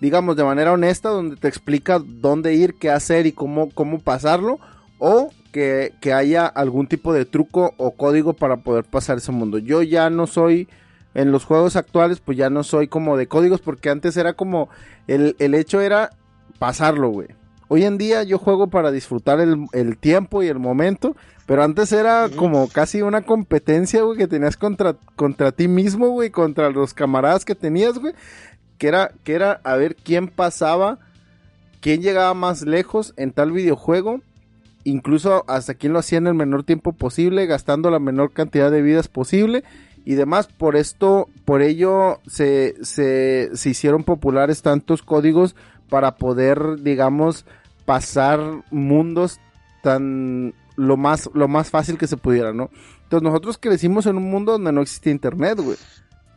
digamos, de manera honesta, donde te explica dónde ir, qué hacer y cómo, cómo pasarlo, o que, haya algún tipo de truco o código para poder pasar ese mundo. Yo ya no soy en los juegos actuales, pues ya no soy como de códigos, porque antes era como, el, el hecho era pasarlo, güey. Hoy en día yo juego para disfrutar el, el tiempo y el momento, pero antes era como casi una competencia, güey, que tenías contra, contra ti mismo, güey, contra los camaradas que tenías, güey, que era, que era a ver quién pasaba, quién llegaba más lejos en tal videojuego, incluso hasta quién lo hacía en el menor tiempo posible, gastando la menor cantidad de vidas posible y demás. Por esto, por ello se, se, se hicieron populares tantos códigos para poder, digamos, pasar mundos tan lo más, lo más fácil que se pudiera, ¿no? Entonces nosotros crecimos en un mundo donde no existía internet, güey.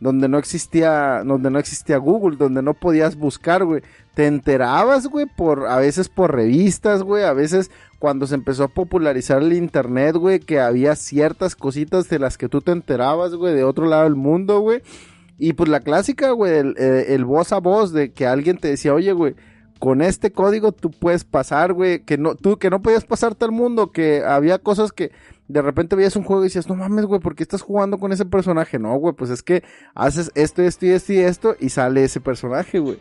Donde no existía, donde no existía Google, donde no podías buscar, güey. Te enterabas, güey, por, a veces por revistas, güey, a veces cuando se empezó a popularizar el internet, güey, que había ciertas cositas de las que tú te enterabas, güey, de otro lado del mundo, güey. Y pues la clásica, güey, el, el voz a voz de que alguien te decía, oye, güey, con este código tú puedes pasar, güey, que no, tú que no podías pasarte al mundo, que había cosas que de repente veías un juego y decías, no mames, güey, ¿por qué estás jugando con ese personaje? No, güey, pues es que haces esto, esto y esto y esto y sale ese personaje, güey.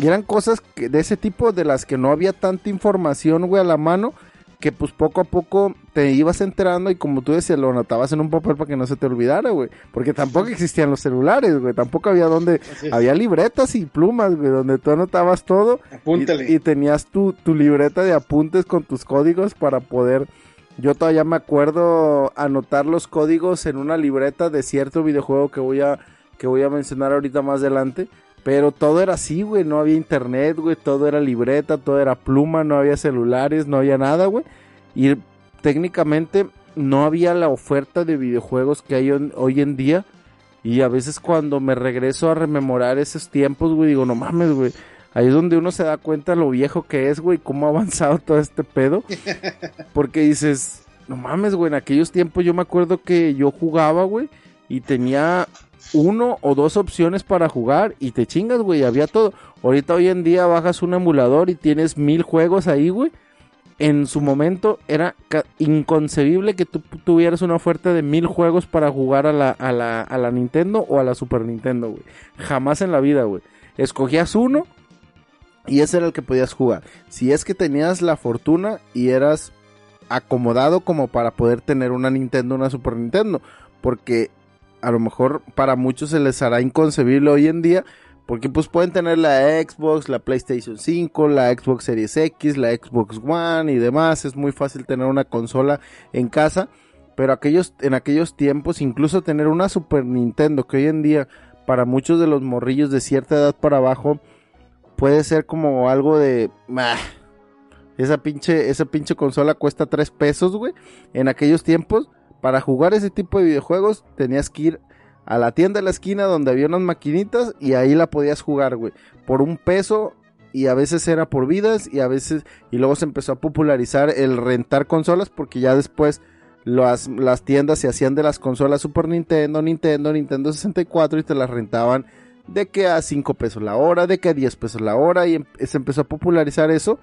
Y eran cosas que, de ese tipo de las que no había tanta información, güey, a la mano que pues poco a poco te ibas enterando y como tú decías, lo anotabas en un papel para que no se te olvidara, güey. Porque tampoco existían los celulares, güey. Tampoco había donde... Había libretas y plumas, güey, donde tú anotabas todo. Apúntale. Y, y tenías tu, tu libreta de apuntes con tus códigos para poder... Yo todavía me acuerdo anotar los códigos en una libreta de cierto videojuego que voy a, que voy a mencionar ahorita más adelante. Pero todo era así, güey. No había internet, güey. Todo era libreta, todo era pluma, no había celulares, no había nada, güey. Y técnicamente no había la oferta de videojuegos que hay hoy en día. Y a veces cuando me regreso a rememorar esos tiempos, güey, digo, no mames, güey. Ahí es donde uno se da cuenta lo viejo que es, güey, cómo ha avanzado todo este pedo. Porque dices, no mames, güey, en aquellos tiempos yo me acuerdo que yo jugaba, güey, y tenía uno o dos opciones para jugar y te chingas, güey, había todo. Ahorita hoy en día bajas un emulador y tienes mil juegos ahí, güey. En su momento era inconcebible que tú tuvieras una oferta de mil juegos para jugar a la, a la, a la Nintendo o a la Super Nintendo, güey. Jamás en la vida, güey. Escogías uno y ese era el que podías jugar. Si es que tenías la fortuna y eras acomodado como para poder tener una Nintendo, una Super Nintendo. Porque a lo mejor para muchos se les hará inconcebible hoy en día, porque pues pueden tener la Xbox, la PlayStation 5, la Xbox Series X, la Xbox One y demás, es muy fácil tener una consola en casa, pero aquellos en aquellos tiempos incluso tener una Super Nintendo que hoy en día para muchos de los morrillos de cierta edad para abajo puede ser como algo de bah, esa pinche esa pinche consola cuesta 3 pesos, güey. En aquellos tiempos para jugar ese tipo de videojuegos tenías que ir a la tienda de la esquina donde había unas maquinitas y ahí la podías jugar, güey. Por un peso y a veces era por vidas y a veces y luego se empezó a popularizar el rentar consolas porque ya después las, las tiendas se hacían de las consolas Super Nintendo, Nintendo, Nintendo 64 y te las rentaban de que a 5 pesos la hora, de que a 10 pesos la hora y em se empezó a popularizar eso.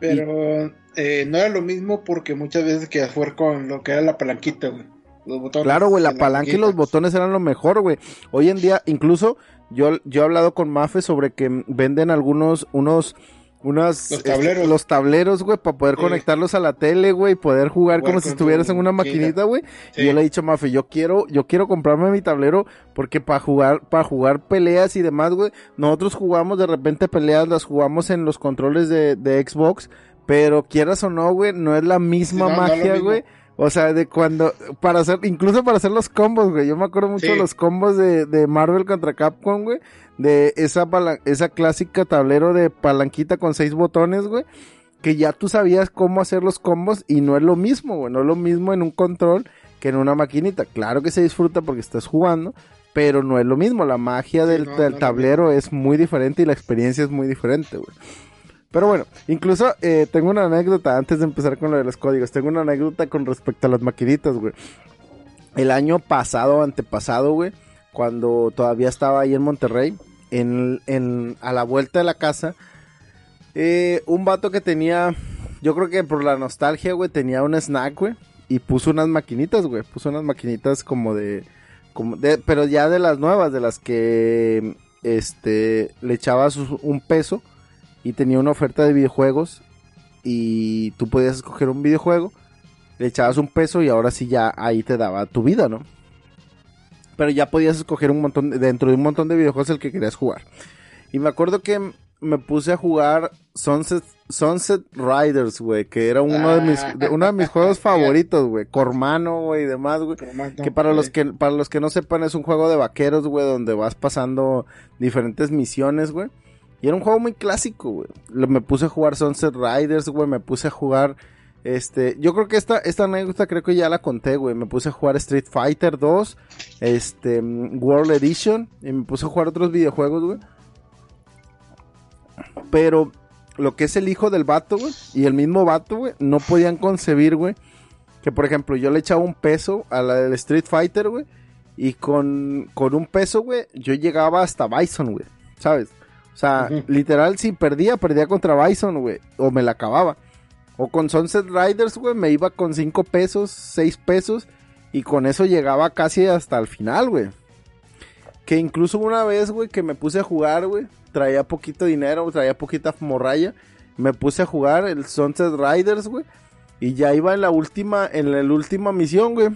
Pero eh, no era lo mismo porque muchas veces que jugar con lo que era la palanquita, güey. Los botones. Claro, güey, la palanca y los botones eran lo mejor, güey. Hoy en día, incluso, yo, yo he hablado con Mafe sobre que venden algunos, unos, unas, Los tableros. este, los tableros, güey, para poder Sí. conectarlos a la tele, güey, poder jugar Jugar como si estuvieras tu en una maquinita. güey. Sí. Y yo le he dicho, Mafe, yo quiero, yo quiero comprarme mi tablero porque para jugar, para jugar peleas y demás, güey, nosotros jugamos de repente peleas, las jugamos en los controles de, de Xbox, pero quieras o no, güey, no es la misma Sí, no, magia, güey. O sea, de cuando, para hacer, incluso para hacer los combos, güey. Yo me acuerdo mucho Sí. de los combos de, de Marvel contra Capcom, güey. De esa, esa clásica tablero de palanquita con seis botones, güey. Que ya tú sabías cómo hacer los combos y no es lo mismo, güey. No es lo mismo en un control que en una maquinita. Claro que se disfruta porque estás jugando, pero no es lo mismo. La magia Sí, del, no, del no es lo tablero es muy diferente y la experiencia es muy diferente, güey. Pero bueno, incluso eh, tengo una anécdota antes de empezar con lo de los códigos. Tengo una anécdota con respecto a las maquinitas, güey. El año pasado, antepasado, güey, cuando todavía estaba ahí en Monterrey, en, en, a la vuelta de la casa, eh, un vato que tenía, yo creo que por la nostalgia, güey, tenía un snack, güey, y puso unas maquinitas, güey, puso unas maquinitas como de, como de, pero ya de las nuevas, de las que este le echabas un peso y tenía una oferta de videojuegos y tú podías escoger un videojuego, le echabas un peso y ahora sí ya ahí te daba tu vida, ¿no? Pero ya podías escoger un montón, dentro de un montón de videojuegos el que querías jugar. Y me acuerdo que me puse a jugar Sunset, Sunset Riders, güey, que era uno de mis, uno de mis juegos favoritos, güey. Cormano, güey, y demás, güey. Que para los que, para los que no sepan, es un juego de vaqueros, güey, donde vas pasando diferentes misiones, güey. Y era un juego muy clásico, güey. Me puse a jugar Sunset Riders, güey. Me puse a jugar. Este. Yo creo que esta, esta anécdota creo que ya la conté, güey. Me puse a jugar Street Fighter 2. Este. World Edition. Y me puse a jugar otros videojuegos, güey. Pero lo que es el hijo del vato, güey. Y el mismo vato, güey. No podían concebir, güey. Que por ejemplo, yo le echaba un peso a la del Street Fighter, güey. Y con, con un peso, güey, yo llegaba hasta Bison, güey. ¿Sabes? O sea, literal, si perdía, perdía contra Bison, güey. O me la acababa. O con Sunset Riders, güey, me iba con 5 pesos, 6 pesos. Y con eso llegaba casi hasta el final, güey. Que incluso una vez, güey, que me puse a jugar, güey. Traía poquito dinero, traía poquita morralla. Me puse a jugar el Sunset Riders, güey. Y ya iba en la última, en la última misión, güey.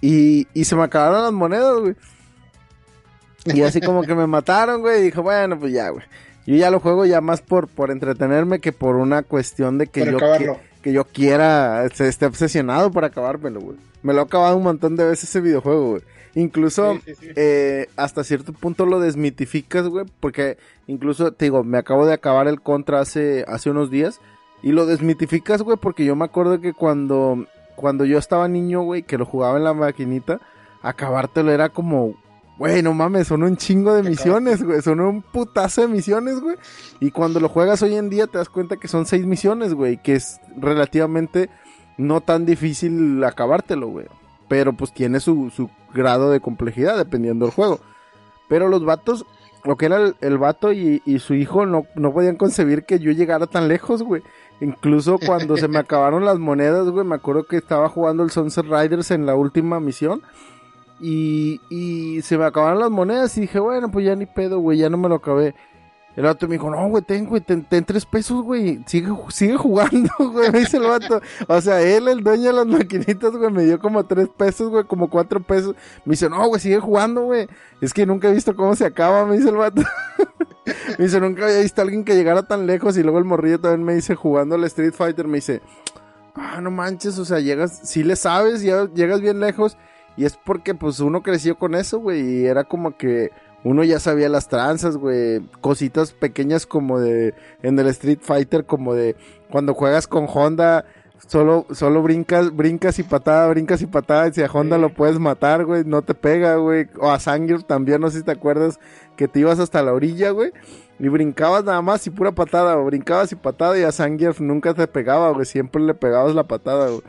Y, y se me acabaron las monedas, güey. Y así como que me mataron, güey. Y dije, bueno, pues ya, güey. Yo ya lo juego ya más por, por entretenerme que por una cuestión de que, yo, que, yo quiera, esté obsesionado por acabármelo, güey. Me lo he acabado un montón de veces ese videojuego, güey. Incluso eh, hasta cierto punto lo desmitificas, güey. Porque incluso, te digo, me acabo de acabar el contra hace, hace unos días. Y lo desmitificas, güey, porque yo me acuerdo que cuando, cuando yo estaba niño, güey, que lo jugaba en la maquinita, acabártelo era como, Güey, no mames, son un chingo de misiones, güey. Son un putazo de misiones, güey. Y cuando lo juegas hoy en día te das cuenta que son seis misiones, güey. Que es relativamente no tan difícil acabártelo, güey. Pero pues tiene su, su grado de complejidad dependiendo del juego. Pero los vatos, lo que era el, vato y, y, su hijo no, no podían concebir que yo llegara tan lejos, güey. Incluso cuando se me acabaron las monedas, güey, me acuerdo que estaba jugando el Sunset Riders en la última misión. Y, y se me acabaron las monedas y dije, bueno, pues ya ni pedo, güey, ya no me lo acabé. El vato me dijo, no, güey, ten, güey, ten, tres pesos, güey, sigue, sigue jugando, güey, me dice el vato. O sea, él, el dueño de las maquinitas, güey, me dio como tres pesos, güey, como cuatro pesos. Me dice, no, güey, sigue jugando, güey. Es que nunca he visto cómo se acaba, me dice el vato. me dice, nunca había visto a alguien que llegara tan lejos. Y luego el morrillo también me dice, jugando al Street Fighter, me dice, ah, no manches, o sea, llegas, si le sabes, ya llegas bien lejos. Y es porque pues uno creció con eso, güey, y era como que uno ya sabía las tranzas, güey, cositas pequeñas como de en el Street Fighter como de cuando juegas con Honda solo solo brincas brincas y patada, brincas y patada y si a Honda lo puedes matar, güey, no te pega, güey, o a Sangir también, no sé si te acuerdas que te ibas hasta la orilla, güey. Y brincabas nada más y pura patada, o brincabas y patada y a Sangir nunca te pegaba, güey, siempre le pegabas la patada, güey.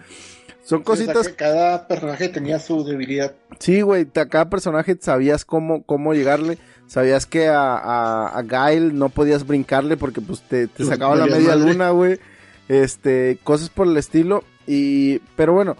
Son cositas. cada personaje tenía su debilidad. Sí, güey. Cada personaje sabías cómo, cómo llegarle. Sabías que a, a, a Gail no podías brincarle porque pues te, te sacaba la media luna, güey. Este, cosas por el estilo. Y, pero bueno.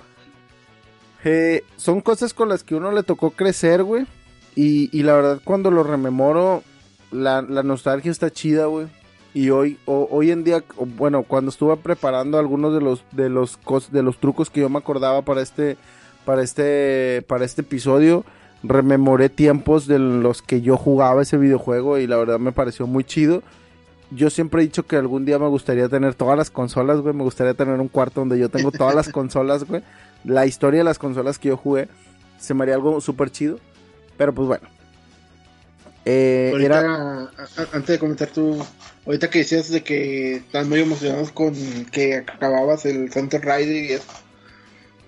Eh, son cosas con las que uno le tocó crecer, güey. Y, y la verdad, cuando lo rememoro, la, la nostalgia está chida, güey. Y hoy, hoy en día, bueno, cuando estuve preparando algunos de los, de los, de los trucos que yo me acordaba para este, para este, para este episodio, rememoré tiempos de los que yo jugaba ese videojuego y la verdad me pareció muy chido. Yo siempre he dicho que algún día me gustaría tener todas las consolas, güey. Me gustaría tener un cuarto donde yo tengo todas las consolas, güey. La historia de las consolas que yo jugué se me haría algo súper chido. Pero pues bueno, eh, antes de comentar tú, ahorita que decías de que están muy emocionados con que acababas el Sunset Rider y eso.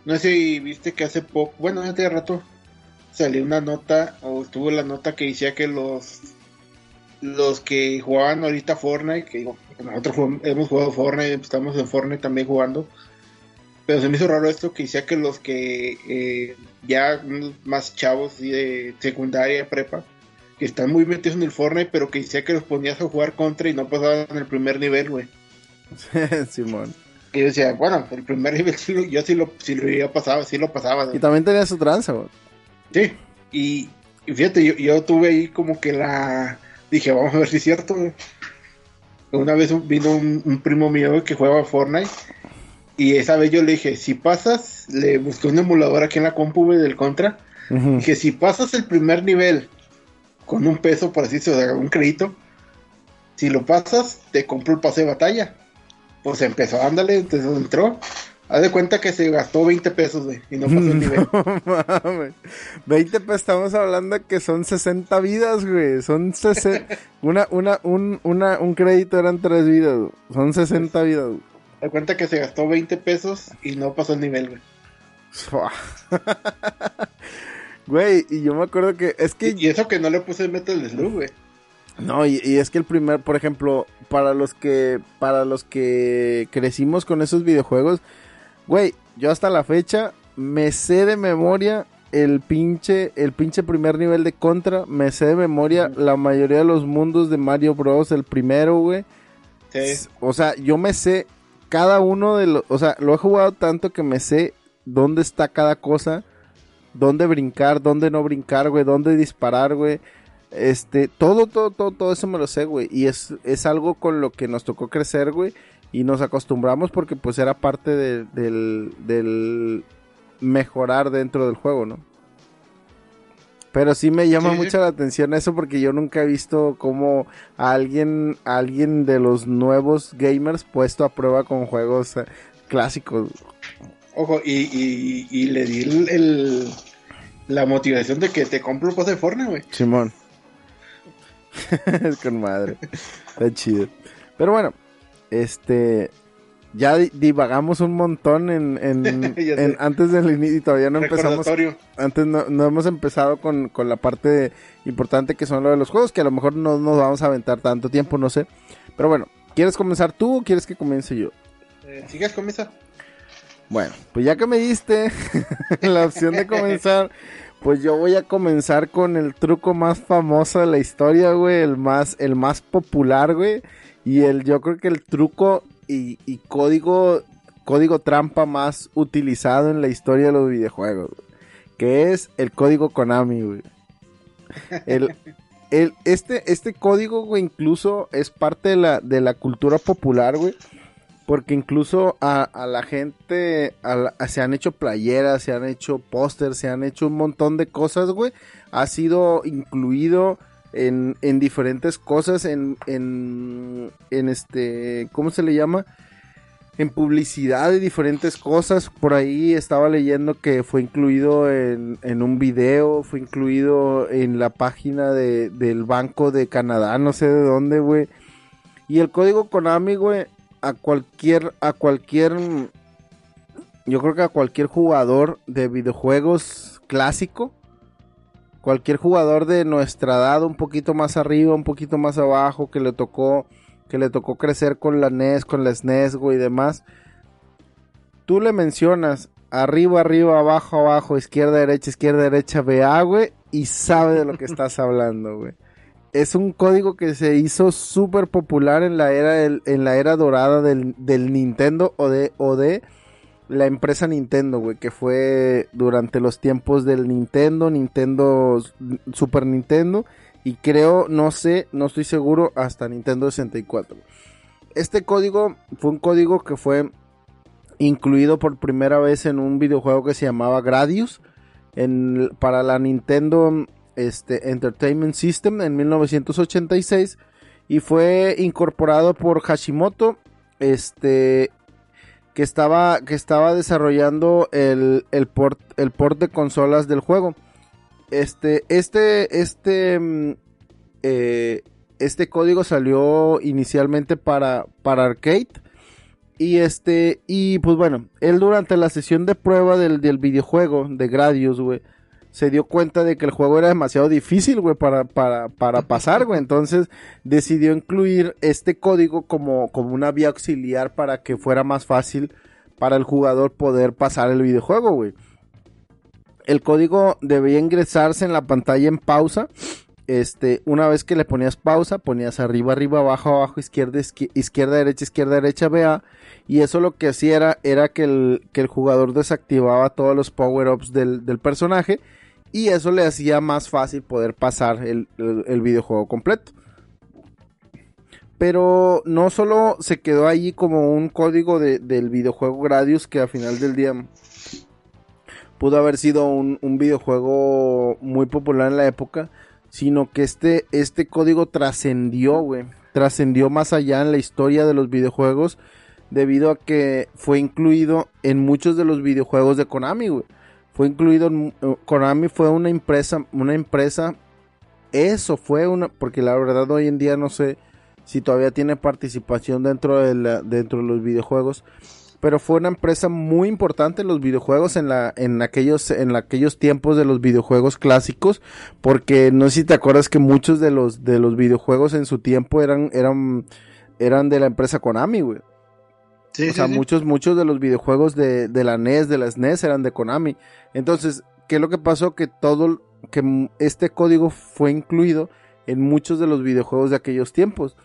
No sé si viste que hace poco, bueno, hace rato salió una nota, o estuvo la nota que decía que los los que jugaban ahorita Fortnite, que digo, nosotros hemos jugado Fortnite, estamos en Fortnite también jugando, pero se me hizo raro esto que decía que los que eh, ya más chavos de secundaria, prepa, que están muy metidos en el Fortnite, pero que decía que los ponías a jugar contra y no pasaban en el primer nivel, güey. Simón. Y yo decía, bueno, el primer nivel yo sí lo, sí lo pasaba, sí lo pasaba. Y también tenía su tranza, güey. Sí. Y, fíjate, yo, yo, tuve ahí como que la... Dije, vamos a ver si es cierto. Una vez vino un, primo mío que juega Fortnite. Y esa vez yo le dije, si pasas, le busqué un emulador aquí en la compu del Contra. Dije, si pasas el primer nivel con un peso, por así decirlo, un crédito, si lo pasas, te compro el pase de batalla. Pues empezó, ándale, entonces entró. Haz de cuenta que se gastó 20 pesos, güey, y no pasó el nivel. 20 pesos, estamos hablando que son 60 vidas, güey. Son 60. una, una, un, una, un crédito eran 3 vidas, güey. Son 60 vidas, güey. Haz de cuenta que se gastó 20 pesos y no pasó el nivel, güey. Güey, y yo me acuerdo que es que... Y, eso que no le puse Metal Slug, güey. No, y, es que el primer, por ejemplo, para los que para los que crecimos con esos videojuegos, güey, yo hasta la fecha me sé de memoria el pinche el pinche primer nivel de Contra, me sé de memoria la mayoría de los mundos de Mario Bros, el primero, güey. Sí. O sea, yo me sé cada uno de los, o sea, lo he jugado tanto que me sé dónde está cada cosa, dónde brincar, dónde no brincar, güey, dónde disparar, güey. Este, todo, todo, todo, todo eso me lo sé, güey. Y es, es algo con lo que nos tocó crecer, güey. Y nos acostumbramos porque pues era parte del, del mejorar dentro del juego, ¿no? Pero sí me llama mucho la atención eso porque yo nunca he visto cómo alguien, alguien de los nuevos gamers puesto a prueba con juegos eh, clásicos. Ojo, y, y, le di el, la motivación de que te compro pase de Fortnite, güey. Simón. es con madre. Está chido. Pero bueno, este. Ya divagamos un montón en, en, antes del inicio y todavía no empezamos. Antes no, no, hemos empezado con, con la parte importante que son lo de los juegos, que a lo mejor no nos vamos a aventar tanto tiempo, no sé. Pero bueno, ¿quieres comenzar tú o quieres que comience yo? Eh, ¿Sigues, comienza? Bueno, pues ya que me diste la opción de comenzar, pues yo voy a comenzar con el truco más famoso de la historia, güey, el más, el más popular, güey, y el, yo creo que el truco y, código, código trampa más utilizado en la historia de los videojuegos, que es el código Konami, güey. El, el, este, este código, güey, incluso es parte de la, de la cultura popular, güey porque incluso a, la gente se han hecho playeras, se han hecho pósters, se han hecho un montón de cosas, güey. Ha sido incluido en, en diferentes cosas, en, en, en este, ¿cómo se le llama? En publicidad de diferentes cosas. Por ahí estaba leyendo que fue incluido en, en un video, fue incluido en la página de, del Banco de Canadá, no sé de dónde, güey. Y el código Konami, güey, a cualquier, a cualquier, yo creo que a cualquier jugador de videojuegos clásico, cualquier jugador de nuestra edad, un poquito más arriba, un poquito más abajo, que le tocó, que le tocó crecer con la NES, con la SNES, güey, y demás, tú le mencionas arriba, arriba, abajo, abajo, izquierda, derecha, izquierda, derecha, vea, güey, y sabe de lo que estás hablando, güey es un código que se hizo súper popular en la era en la era dorada del, Nintendo o de, o de la empresa Nintendo, güey, que fue durante los tiempos del Nintendo, Nintendo, Super Nintendo y creo, no sé, no estoy seguro, hasta Nintendo 64. Este código fue un código que fue incluido por primera vez en un videojuego que se llamaba Gradius en, para la Nintendo este, Entertainment System en 1986 y fue incorporado por Hashimoto, este, que estaba, que estaba desarrollando el, el, port, el de consolas del juego. Este, este, este, mm, eh, este código salió inicialmente para, para arcade. Y este, y pues bueno, él durante la sesión de prueba del, del videojuego de Gradius, güey, se dio cuenta de que el juego era demasiado difícil, güey, para, para, para pasar, güey. Entonces decidió incluir este código como, como una vía auxiliar para que fuera más fácil para el jugador poder pasar el videojuego, güey. El código debía ingresarse en la pantalla en pausa. Este, una vez que le ponías pausa, ponías arriba, arriba, abajo, abajo, izquierda, izquierda, derecha, izquierda, derecha, vea. Y eso lo que hacía era, que, el, que el jugador desactivaba todos los power-ups del, del personaje y eso le hacía más fácil poder pasar el, videojuego completo. Pero no solo se quedó ahí como un código del videojuego Gradius que al final del día pudo haber sido un, videojuego muy popular en la época, sino que este, este código trascendió, güey, trascendió más allá en la historia de los videojuegos debido a que fue incluido en muchos de los videojuegos de Konami, güey. Fue incluido eh, Konami fue una empresa, una empresa eso fue una porque la verdad hoy en día no sé si todavía tiene participación dentro de la, dentro de los videojuegos, pero fue una empresa muy importante en los videojuegos en la en aquellos en aquellos tiempos de los videojuegos clásicos, porque no sé si te acuerdas que muchos de los de los videojuegos en su tiempo eran eran eran de la empresa Konami, güey o sea, muchos, muchos de los videojuegos de, de, la NES, de la SNES eran de Konami. Entonces, ¿qué es lo que pasó? Que todo, que este código fue incluido en muchos de los videojuegos de aquellos tiempos.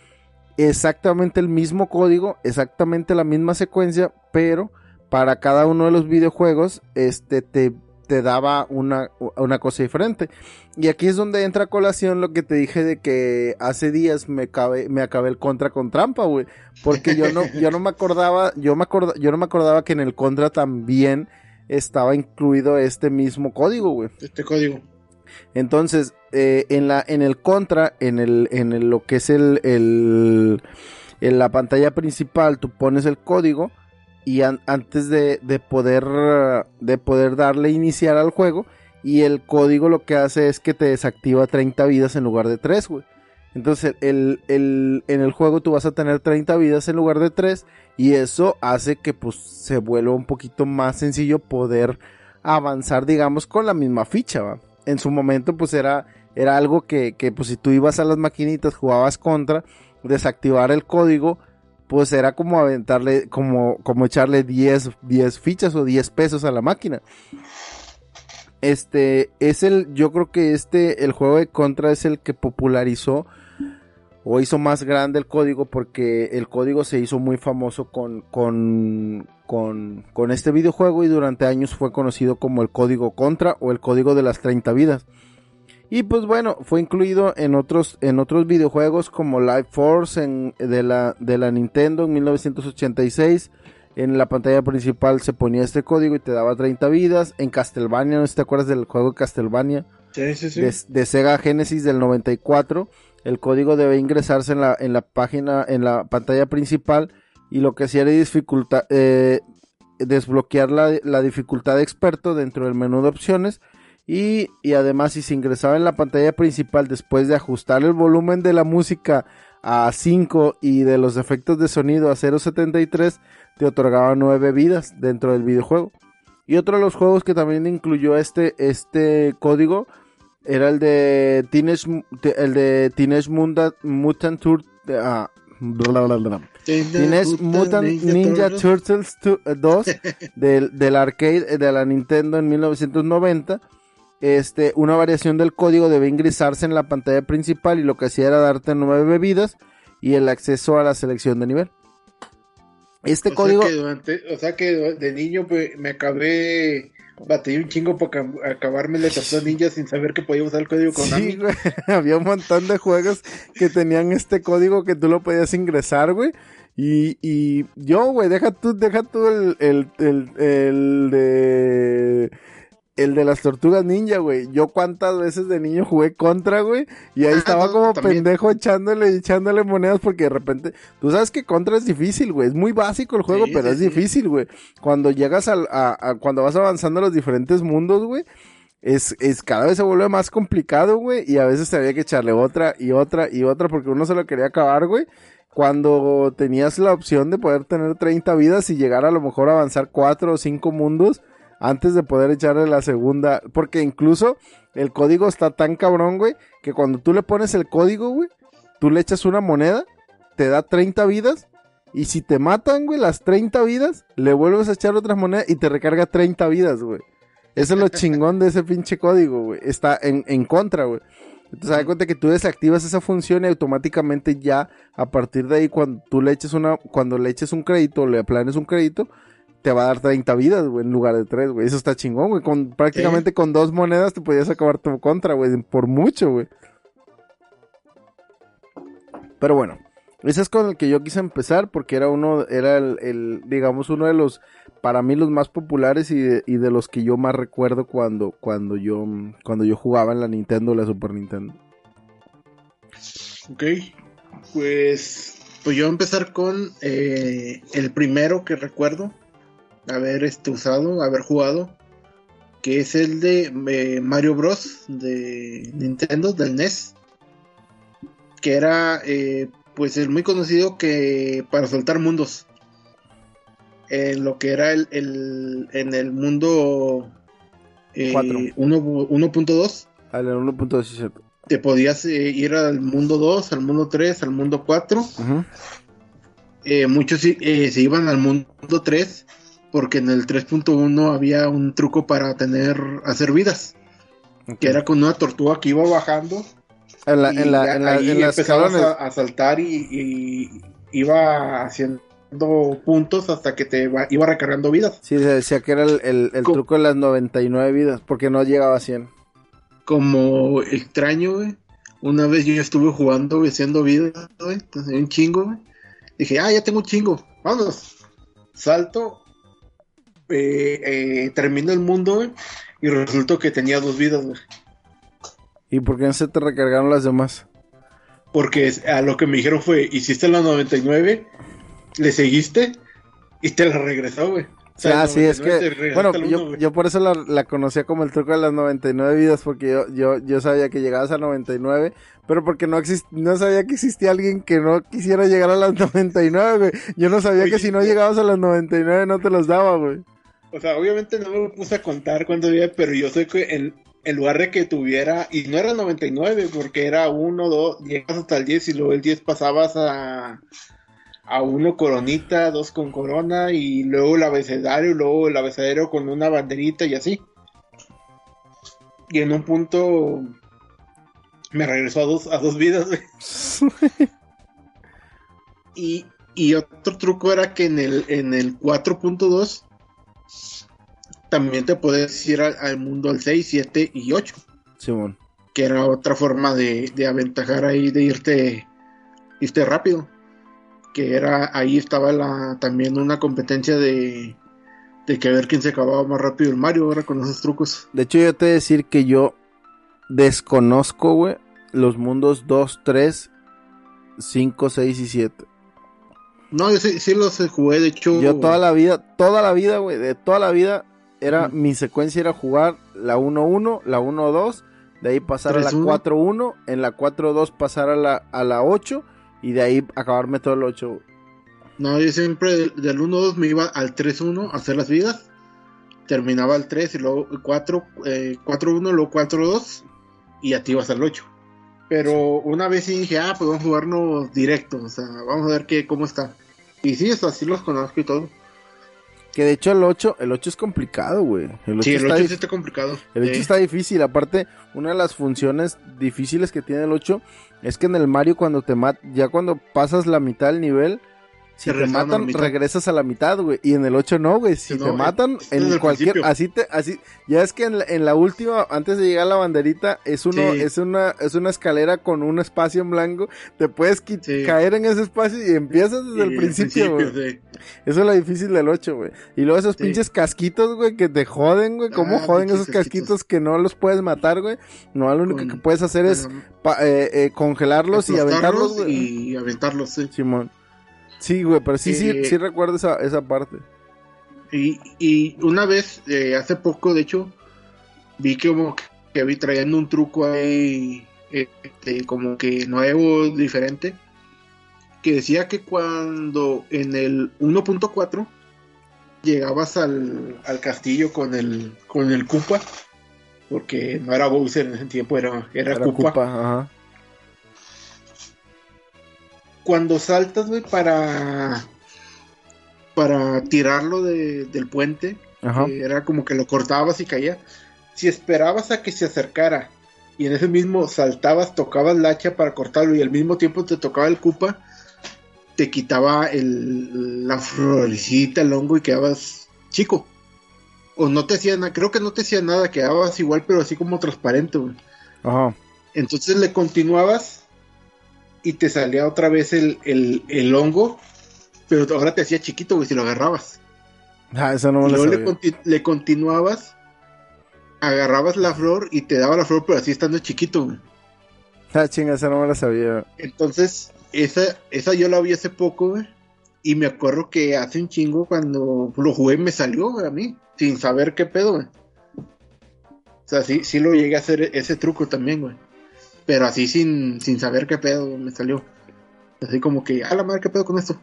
Exactamente el mismo código, exactamente la misma secuencia, pero para cada uno de los videojuegos, este te te daba una, una, cosa diferente. Y aquí es donde entra a colación lo que te dije de que hace días me acabé, me acabé el contra con trampa, güey. Porque yo no, yo no me acordaba, yo me yo no me acordaba que en el contra también estaba incluido este mismo código, güey. Este código. Entonces, eh, en la, en el contra, en el, en el, lo que es el, el, en la pantalla principal, tú pones el código y antes de, poder de poder darle iniciar al juego y el código lo que hace es que te desactiva 30 vidas en lugar de 3, güey. Entonces el, en el juego tú vas a tener 30 vidas en lugar de 3 y eso hace que pues se vuelva un poquito más sencillo poder avanzar digamos con la misma ficha, ¿va? En su momento pues era, era algo que, que pues si tú ibas a las maquinitas jugabas contra, desactivar el código pues era como aventarle, como, como echarle 10, 10 fichas o 10 pesos a la máquina. Este es el, yo creo que este, el juego de Contra es el que popularizó o hizo más grande el código porque el código se hizo muy famoso con, con, con, con este videojuego y durante años fue conocido como el código Contra o el código de las 30 vidas. Y pues bueno, fue incluido en otros, en otros videojuegos como Life Force en, de, la, de la Nintendo en 1986. En la pantalla principal se ponía este código y te daba 30 vidas. En Castlevania, no te acuerdas del juego Castlevania. Sí, sí, sí. De, Sega Genesis del 94. El código debe ingresarse en la, en la página, en la pantalla principal. Y lo que hacía era dificultad, eh, desbloquear la, la dificultad de experto dentro del menú de opciones y, además si se ingresaba en la pantalla principal después de ajustar el volumen de la música a 5 y de los efectos de sonido a 0.73, te otorgaba 9 vidas dentro del videojuego. Y otro de los juegos que también incluyó este, este código era el de Teenage, el de Teenage Mutant, Tour, ah, Teenage Mutant Ninja, Turtles. 2 del, del arcade de la Nintendo en 1990 este, una variación del código debe ingresarse en la pantalla principal y lo que hacía era darte nueve bebidas y el acceso a la selección de nivel. Este código. o sea que de niño pues, me acabé. Batí un chingo para acabarme de dos ninja sin saber que podía usar el código Konami. Sí, Había un montón de juegos que tenían este código que tú lo podías ingresar, güey. Y, y yo, güey, deja tú, deja tú el, el, el, el de el de las tortugas ninja, güey. Yo cuántas veces de niño jugué contra, güey. Y ahí ah, estaba como pendejo echándole, echándole monedas porque de repente, tú sabes que contra es difícil, güey. Es muy básico el juego, pero es difícil, güey. Cuando llegas al, a, cuando vas avanzando a los diferentes mundos, güey. Es, es, cada vez se vuelve más complicado, güey. Y a veces te había que echarle otra y otra y otra porque uno se lo quería acabar, güey. Cuando tenías la opción de poder tener 30 vidas y llegar a lo mejor a avanzar 4 o 5 mundos antes de poder echarle la segunda. Porque incluso el código está tan cabrón, güey, que cuando tú le pones el código, güey, tú le echas una moneda, te da 30 vidas. Y si te matan, güey, las 30 vidas, le vuelves a echar otras monedas y te recarga 30 vidas, güey. Eso es lo chingón de ese pinche código, güey. Está en, en contra, güey. Entonces, da cuenta que tú desactivas esa función y automáticamente ya, a partir de ahí, cuando tú le eches una, cuando le eches un crédito o le planes un crédito, te va a dar 30 vidas, güey, en lugar de 3, güey. Eso está chingón, güey. Con, prácticamente con dos monedas te podías acabar tu contra, güey, por mucho, güey. Pero bueno, ese es con el que yo quise empezar porque era uno, era el, digamos, uno de los, para mí los más populares y de, y de, los que yo más recuerdo cuando, cuando yo, cuando yo jugaba en la Nintendo o la Super Nintendo. Ok, pues pues yo voy a empezar con eh, el primero que recuerdo haber este, usado, haber jugado, que es el de eh, Mario Bros. de Nintendo, del NES, que era eh, pues el muy conocido que para soltar mundos. En lo que era el, en el mundo 1.2. Al 1.2, te podías eh, ir al mundo 2, al mundo 3, al mundo 4. Eh, muchos eh, se iban al mundo 3 porque en el 3.1 había un truco para tener hacer vidas. Que era con una tortuga que iba bajando. En la, en la, en la, a, saltar y, iba haciendo puntos hasta que te iba, recargando vidas. Sí, se decía que era el, el truco de las 99 vidas, porque no llegaba a 100 como extraño, güey. Una vez yo estuve jugando, y haciendo vida, güey. Entonces, un chingo, güey. Dije, ah, ya tengo un chingo. Vámonos. Salto. Eh, eh, termino el mundo, güey. Y resultó que tenía dos vidas, güey. ¿Y por qué no se te recargaron las demás? Porque a lo que me dijeron fue, hiciste la 99, le seguiste y te la regresó, güey ah, sí, es que, bueno, yo, yo, por eso la, conocía como el truco de las 99 vidas, porque yo, yo, yo sabía que llegabas a 99, pero porque no exist, no sabía que existía alguien que no quisiera llegar a las 99, güey. Yo no sabía que si no llegabas a las 99 no te los daba, güey. O sea, obviamente no me puse a contar cuánto había, pero yo sé que en, en lugar de que tuviera, y no era 99, porque era 1, 2, llegas hasta el 10 y luego el 10 pasabas a a uno coronita, dos con corona y luego el abecedario, luego el abecedario con una banderita y así. Y en un punto me regresó a dos, a dos vidas. y, y otro truco era que en el, en el 4.2 también te puedes ir al, mundo al 6, 7 y 8. Simón. Que era otra forma de, de aventajar ahí, de irte, irte rápido que era ahí estaba la también una competencia de de que a ver quién se acababa más rápido el Mario ahora con esos trucos. De hecho, yo te voy a decir que yo desconozco, güey, los mundos 2, 3, 5, 6 y 7. No, yo sí, sí los jugué, de hecho. Yo toda la vida, toda la vida, güey, de toda la vida, era, mi secuencia era jugar la 1-1, la 1-2, de ahí pasar a la 4-1, en la 4-2 pasar a la, a la 8 y de ahí acabarme todo el 8. No, yo siempre del, 1-2 me iba al 3-1 a hacer las vidas. Terminaba el 3 y luego 4, 4-1, eh, luego 4-2 y a ti ibas al 8. Pero una vez sí dije, ah, pues vamos a jugarnos directo, o sea, vamos a ver qué, cómo está. Y sí, eso, así los conozco y todo. Que de hecho el 8, el 8 es complicado, güey. El 8 sí, el 8 está, está complicado. El 8 está difícil. Aparte, una de las funciones difíciles que tiene el 8 es que en el Mario cuando te mat ya cuando pasas la mitad del nivel, si te matan, regresas a la mitad, güey. Y en el 8 no, güey. Si te matan, en cualquier, así te, así, ya es que en la, última, antes de llegar a la banderita, es uno, es una, es una escalera con un espacio en blanco. Te puedes caer en ese espacio y empiezas desde el principio, güey. Eso es lo difícil del 8, güey. Y luego esos pinches casquitos, güey, que te joden, güey. ¿Cómo ah, joden esos casquitos. que no los puedes matar, güey? No, lo único que puedes hacer es eh, eh, congelarlos y aventarlos, güey. Y aventarlos, sí. Simón. Sí, güey, pero sí, sí, sí recuerdo esa, esa parte. Y, y una vez, eh, hace poco, de hecho, vi que como que vi trayendo un truco ahí, este, como que nuevo, diferente, que decía que cuando en el 1.4 llegabas al, al, castillo con el, con el Koopa, porque no era Bowser en ese tiempo, era, era, era Koopa ajá cuando saltas, güey, para para tirarlo del puente, era como que lo cortabas y caía. Si esperabas a que se acercara y en ese mismo saltabas, tocabas la hacha para cortarlo y al mismo tiempo te tocaba el cupa, te quitaba el, la florecita, el hongo y quedabas chico. O no te hacía nada, creo que no te hacía nada, quedabas igual, pero así como transparente, güey. Ajá. Entonces le continuabas y te salía otra vez el, el, el hongo, pero ahora te hacía chiquito, güey, si lo agarrabas. Ah, eso no me Y lo luego le, le continuabas, agarrabas la flor y te daba la flor, pero así estando chiquito, güey. Ah, chinga, esa no me la sabía. Entonces, esa, esa yo la vi hace poco, güey. Y me acuerdo que hace un chingo cuando lo jugué me salió, güey, a mí, sin saber qué pedo, güey. O sea, sí, sí lo llegué a hacer ese truco también, güey. Pero así sin, sin saber qué pedo me salió. Así como que, a la madre, qué pedo con esto.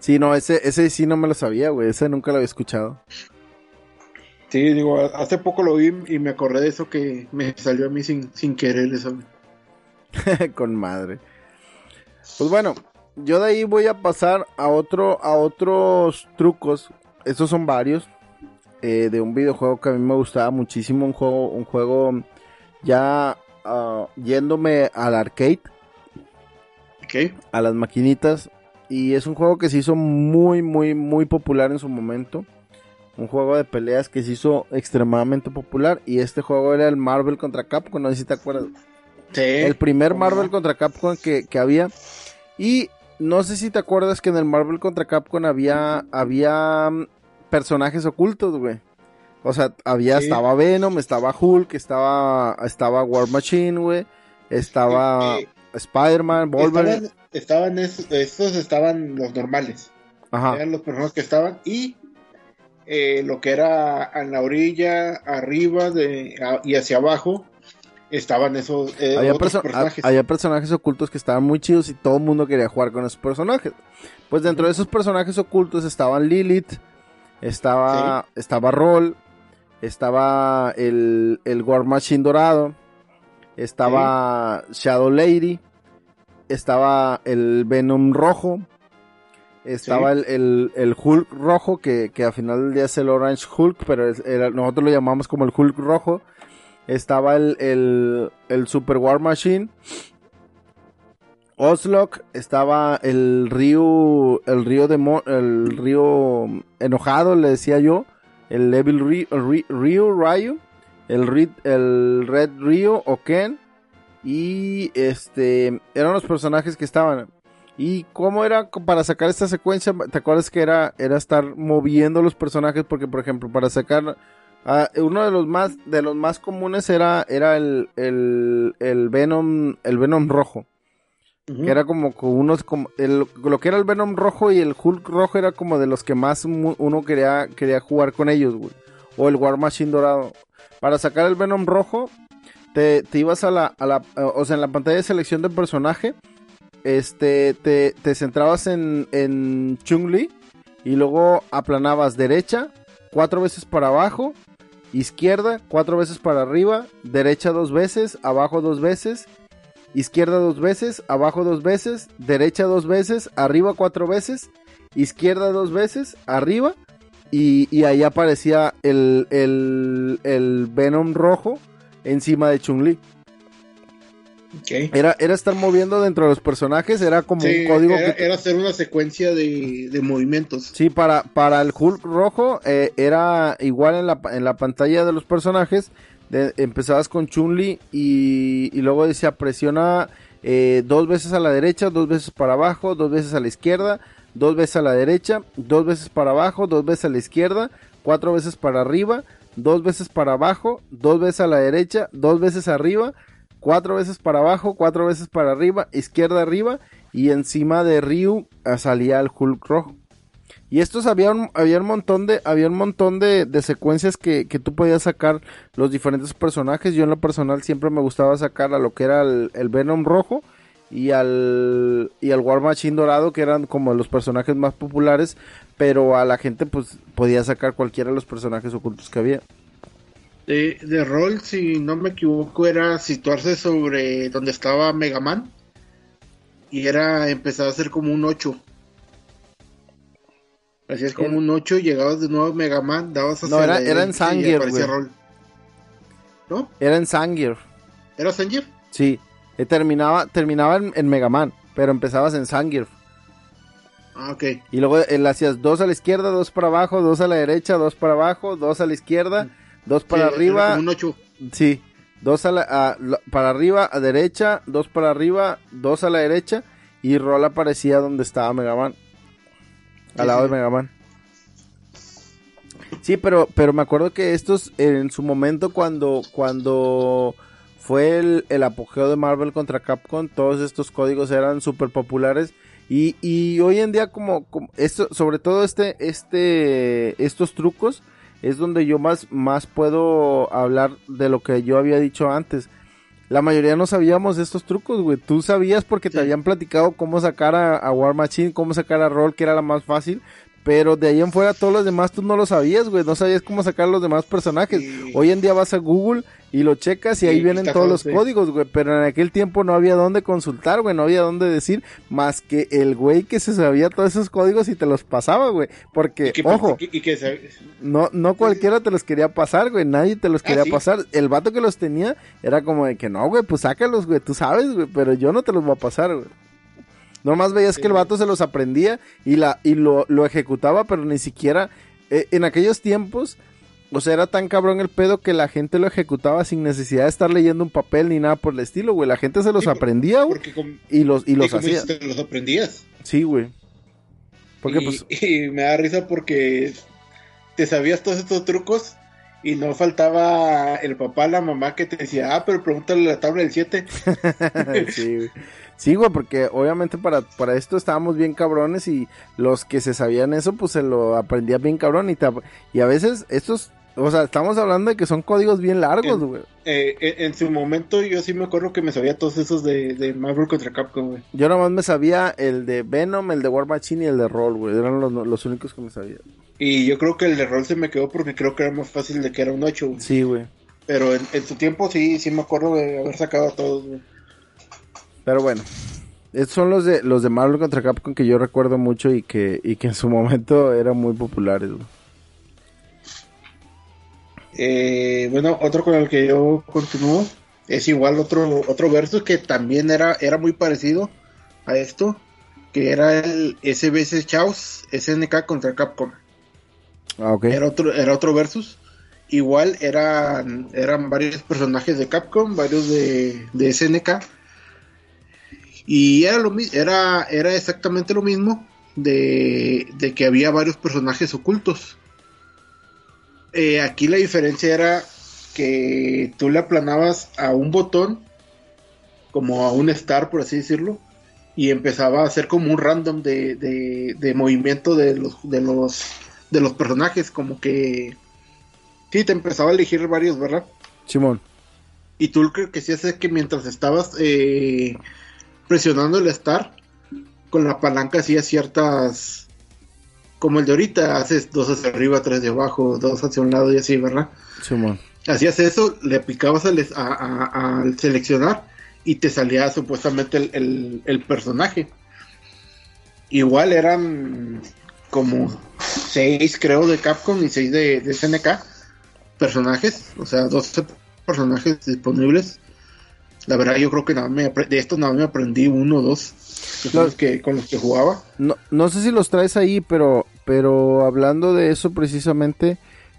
Sí, no, ese, ese sí no me lo sabía, güey. Ese nunca lo había escuchado. Sí, digo, hace poco lo vi y me acordé de eso que me salió a mí sin, sin querer eso. Con madre. Pues bueno, yo de ahí voy a pasar a otro, a otros trucos. Estos son varios. eh, de un videojuego que a mí me gustaba muchísimo. Un juego, un juego ya ah, yéndome al arcade, a las maquinitas. Y es un juego que se hizo muy, muy, muy popular en su momento. Un juego de peleas que se hizo extremadamente popular. Y este juego era el Marvel contra Capcom. No sé si te acuerdas. Sí. El primer ¿cómo Marvel contra Capcom que, que había. Y no sé si te acuerdas que en el Marvel contra Capcom había, había mm, personajes ocultos, güey. O sea, había, Sí. estaba Venom, estaba Hulk, estaba, estaba War Machine, güey. Estaba Eh, Spider-Man, Wolverine. Estaban, estaban esos, estos estaban los normales. Ajá. Eran los personajes que estaban. Y eh, lo que era en la orilla, arriba de, a- y hacia abajo, estaban esos eh, había, otros perso- personajes. ha- había personajes ocultos que estaban muy chidos y todo el mundo quería jugar con esos personajes. Pues dentro de esos personajes ocultos estaban Lilith, estaba, estaba Roll, estaba el, el War Machine dorado, estaba Shadow Lady, estaba el Venom rojo, estaba Sí. el, el, el Hulk rojo, que, que al final del día es el Orange Hulk, pero es- nosotros lo llamamos como el Hulk rojo. Estaba el, el, el Super War Machine. Oslok, estaba el río, el río de el río enojado, le decía yo, el Evil Río Ryu, el, Ri- el Red Río Oken, y este, eran los personajes que estaban. ¿Y cómo era para sacar esta secuencia? ¿Te acuerdas que era, era estar moviendo los personajes? Porque, por ejemplo, para sacar ah, uno de los más de los más comunes era, era el, el, el Venom el Venom rojo. Que era como con unos como el- lo que era el Venom rojo y el Hulk rojo era como de los que más uno quería, quería jugar con ellos, güey. O el War Machine dorado. Para sacar el Venom rojo, te, te ibas a la, a la, o sea, en la pantalla de selección del personaje, este, te, te centrabas en, en Chung-Li y luego aplanabas derecha, cuatro veces para abajo, izquierda, cuatro veces para arriba, derecha dos veces, abajo dos veces, izquierda dos veces, abajo dos veces, derecha dos veces, arriba cuatro veces, izquierda dos veces, arriba, y, y ahí aparecía el, el, el Venom rojo encima de Chun-Li. Ok. Era, era estar moviendo dentro de los personajes, era como Sí, un código era, que... era hacer una secuencia de, de movimientos. Sí, para, para el Hulk rojo eh, era igual en la, en la pantalla de los personajes. De- empezabas con Chun-Li y, y luego decía presiona eh, dos veces a la derecha, dos veces para abajo, dos veces a la izquierda, dos veces a la derecha, dos veces para abajo, dos veces a la izquierda, cuatro veces para arriba, dos veces para abajo, dos veces a la derecha, dos veces arriba, cuatro veces para abajo, cuatro veces para arriba, izquierda arriba y encima de Ryu salía el Hulk rojo. Y estos había un, había un montón de, había un montón de, de secuencias que, que tú podías sacar los diferentes personajes. Yo en lo personal siempre me gustaba sacar a lo que era el, Venom rojo y al, y War Machine dorado, que eran como los personajes más populares, pero a la gente pues podía sacar cualquiera de los personajes ocultos que había. De, de rol, si no me equivoco, era situarse sobre donde estaba Mega Man. Y era empezar a hacer como un 8. Hacías como un 8, llegabas de nuevo a Mega Man, dabas hacia No, era- era en rol. ¿No? Era en Zangief, ¿Era Zangief? sí. Eh, terminaba, terminaba en, en Mega Man, pero empezabas en Zangief. Ah, ok. Y luego él hacías dos a la izquierda, dos para abajo, dos a la derecha, dos para abajo, dos a la izquierda, dos para Sí, arriba. como un ocho. Sí, dos a la, a- la- para arriba, a derecha, dos para arriba, dos a la derecha. Y Roll aparecía donde estaba Mega Man. Al lado de Mega Man. Sí, pero, pero me acuerdo que estos, en su momento, cuando, cuando fue el, el apogeo de Marvel contra Capcom, todos estos códigos eran súper populares. Y, y hoy en día, como, como esto, sobre todo este, este, estos trucos, es donde yo más, más puedo hablar de lo que yo había dicho antes. La mayoría no sabíamos de estos trucos, güey. Tú sabías porque te habían platicado cómo sacar a, a War Machine, cómo sacar a Roll, que era la más fácil. Pero de ahí en fuera todos los demás tú no lo sabías, güey. No sabías cómo sacar los demás personajes. Sí. Hoy en día vas a Google y lo checas y Sí, ahí vienen todos todo, los códigos, güey. Pero en aquel tiempo no había dónde consultar, güey. No había dónde decir más que el güey que se sabía todos esos códigos y te los pasaba, güey. Porque, Y que, ojo, y que se- no, no cualquiera te los quería pasar, güey. Nadie te los Ah, quería sí. pasar. El vato que los tenía era como de que no, güey, pues sácalos, güey. Tú sabes, güey, pero yo no te los voy a pasar, güey. Nomás veías Sí. que el vato se los aprendía y, la, y lo, lo ejecutaba, pero ni siquiera eh, en aquellos tiempos. O sea, era tan cabrón el pedo que la gente lo ejecutaba sin necesidad de estar leyendo un papel ni nada por el estilo, güey. La gente se los Sí, aprendía, güey, y los, y los hacía. te los aprendías. Sí, güey. Porque y, pues y me da risa porque te sabías todos estos trucos y no faltaba el papá, la mamá que te decía, ah, pero pregúntale la tabla del 7. sí, güey. Sí, güey, porque obviamente para, para esto estábamos bien cabrones y los que se sabían eso, pues se lo aprendían bien cabrón y, te ap- y a veces estos, o sea, estamos hablando de que son códigos bien largos, güey. Eh, en, en su momento yo sí me acuerdo que me sabía todos esos de, de Marvel contra Capcom, güey. Yo nomás me sabía el de Venom, el de War Machine y el de Roll, güey. Eran los, los únicos que me sabía. Y yo creo que el de rol se me quedó porque creo que era más fácil de que era un 8. güey. Sí, güey. Pero en, en su tiempo sí, sí me acuerdo de haber sacado a todos, güey. Pero bueno. Estos son los de los de Marvel contra Capcom que yo recuerdo mucho y que, y que en su momento eran muy populares. Eh, bueno, otro con el que yo continúo es igual otro otro versus que también era era muy parecido a esto, que era el SBS Chaos SNK contra Capcom. Ah. Era otro era otro versus. Igual eran eran varios personajes de Capcom, varios de, de SNK. Y era lo era era exactamente lo mismo de, de que había varios personajes ocultos. Eh, aquí la diferencia era que tú le aplanabas a un botón, como a un star, por así decirlo, y empezaba a hacer como un random de, de, de movimiento de los, de los de los personajes, como que sí te empezaba a elegir varios, ¿verdad? Simón. Y tú lo que que hacías es que mientras estabas eh, presionando el star, con la palanca hacías ciertas. Como el de ahorita, haces dos hacia arriba, tres de abajo, dos hacia un lado y así, ¿verdad? Simón. Hacías eso, le picabas al, a- a- al seleccionar y te salía supuestamente el, el- el personaje. Igual eran como seis, creo, de Capcom y seis de, de SNK personajes, o sea, 12 personajes disponibles. La verdad, yo creo que nada me de estos nada me aprendí uno o dos Los- que, con los que jugaba. No, no sé si los traes ahí, pero, pero hablando de eso precisamente,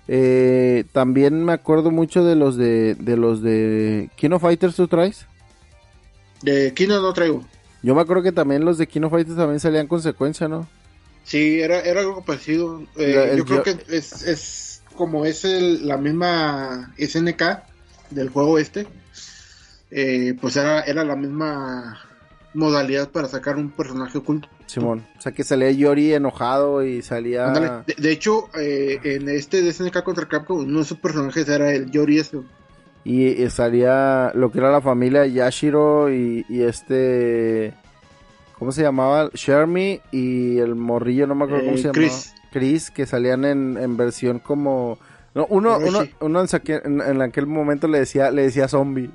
eh, también me acuerdo mucho de los de, de los de Kino Fighters, ¿tú traes? De Kino no traigo. Yo me acuerdo que también los de Kino Fighters también salían con secuencia, ¿no? Sí, era, era algo parecido. Eh, La- yo creo que es, es como es el- la misma SNK del juego este. Eh, pues era, era la misma modalidad para sacar un personaje oculto. Simón. O sea que salía Yori enojado y salía... Ándale. De, de hecho, eh, en este de SNK contra Capcom, uno de sus personajes era el Yori ese. Y, y salía lo que era la familia Yashiro y, y este... ¿Cómo se llamaba? Shermie y el morrillo, no me acuerdo Eh, cómo se llamaba. Chris. Chris, que salían en, en versión como... No, uno, uno, uno en- en aquel momento le decía, le decía zombie.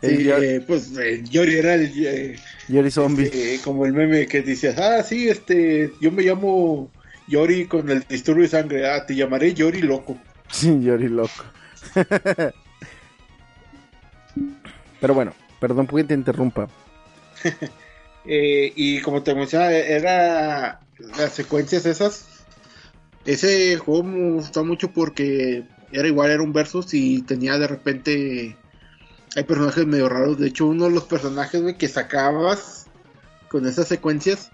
Sí, eh, pues eh, Yori era el, eh, Yori zombie. eh, como el meme que decías, ah, sí, este, yo me llamo Yori con el disturbio de sangre, ah, te llamaré Yori loco. Sí, Yori loco. Pero bueno, perdón porque te interrumpa. Eh, y como te mencionaba, era las secuencias esas. Ese juego me gustó mucho porque era igual, era un versus y tenía de repente. Hay personajes medio raros. De hecho, uno de los personajes güey, que sacabas con esas secuencias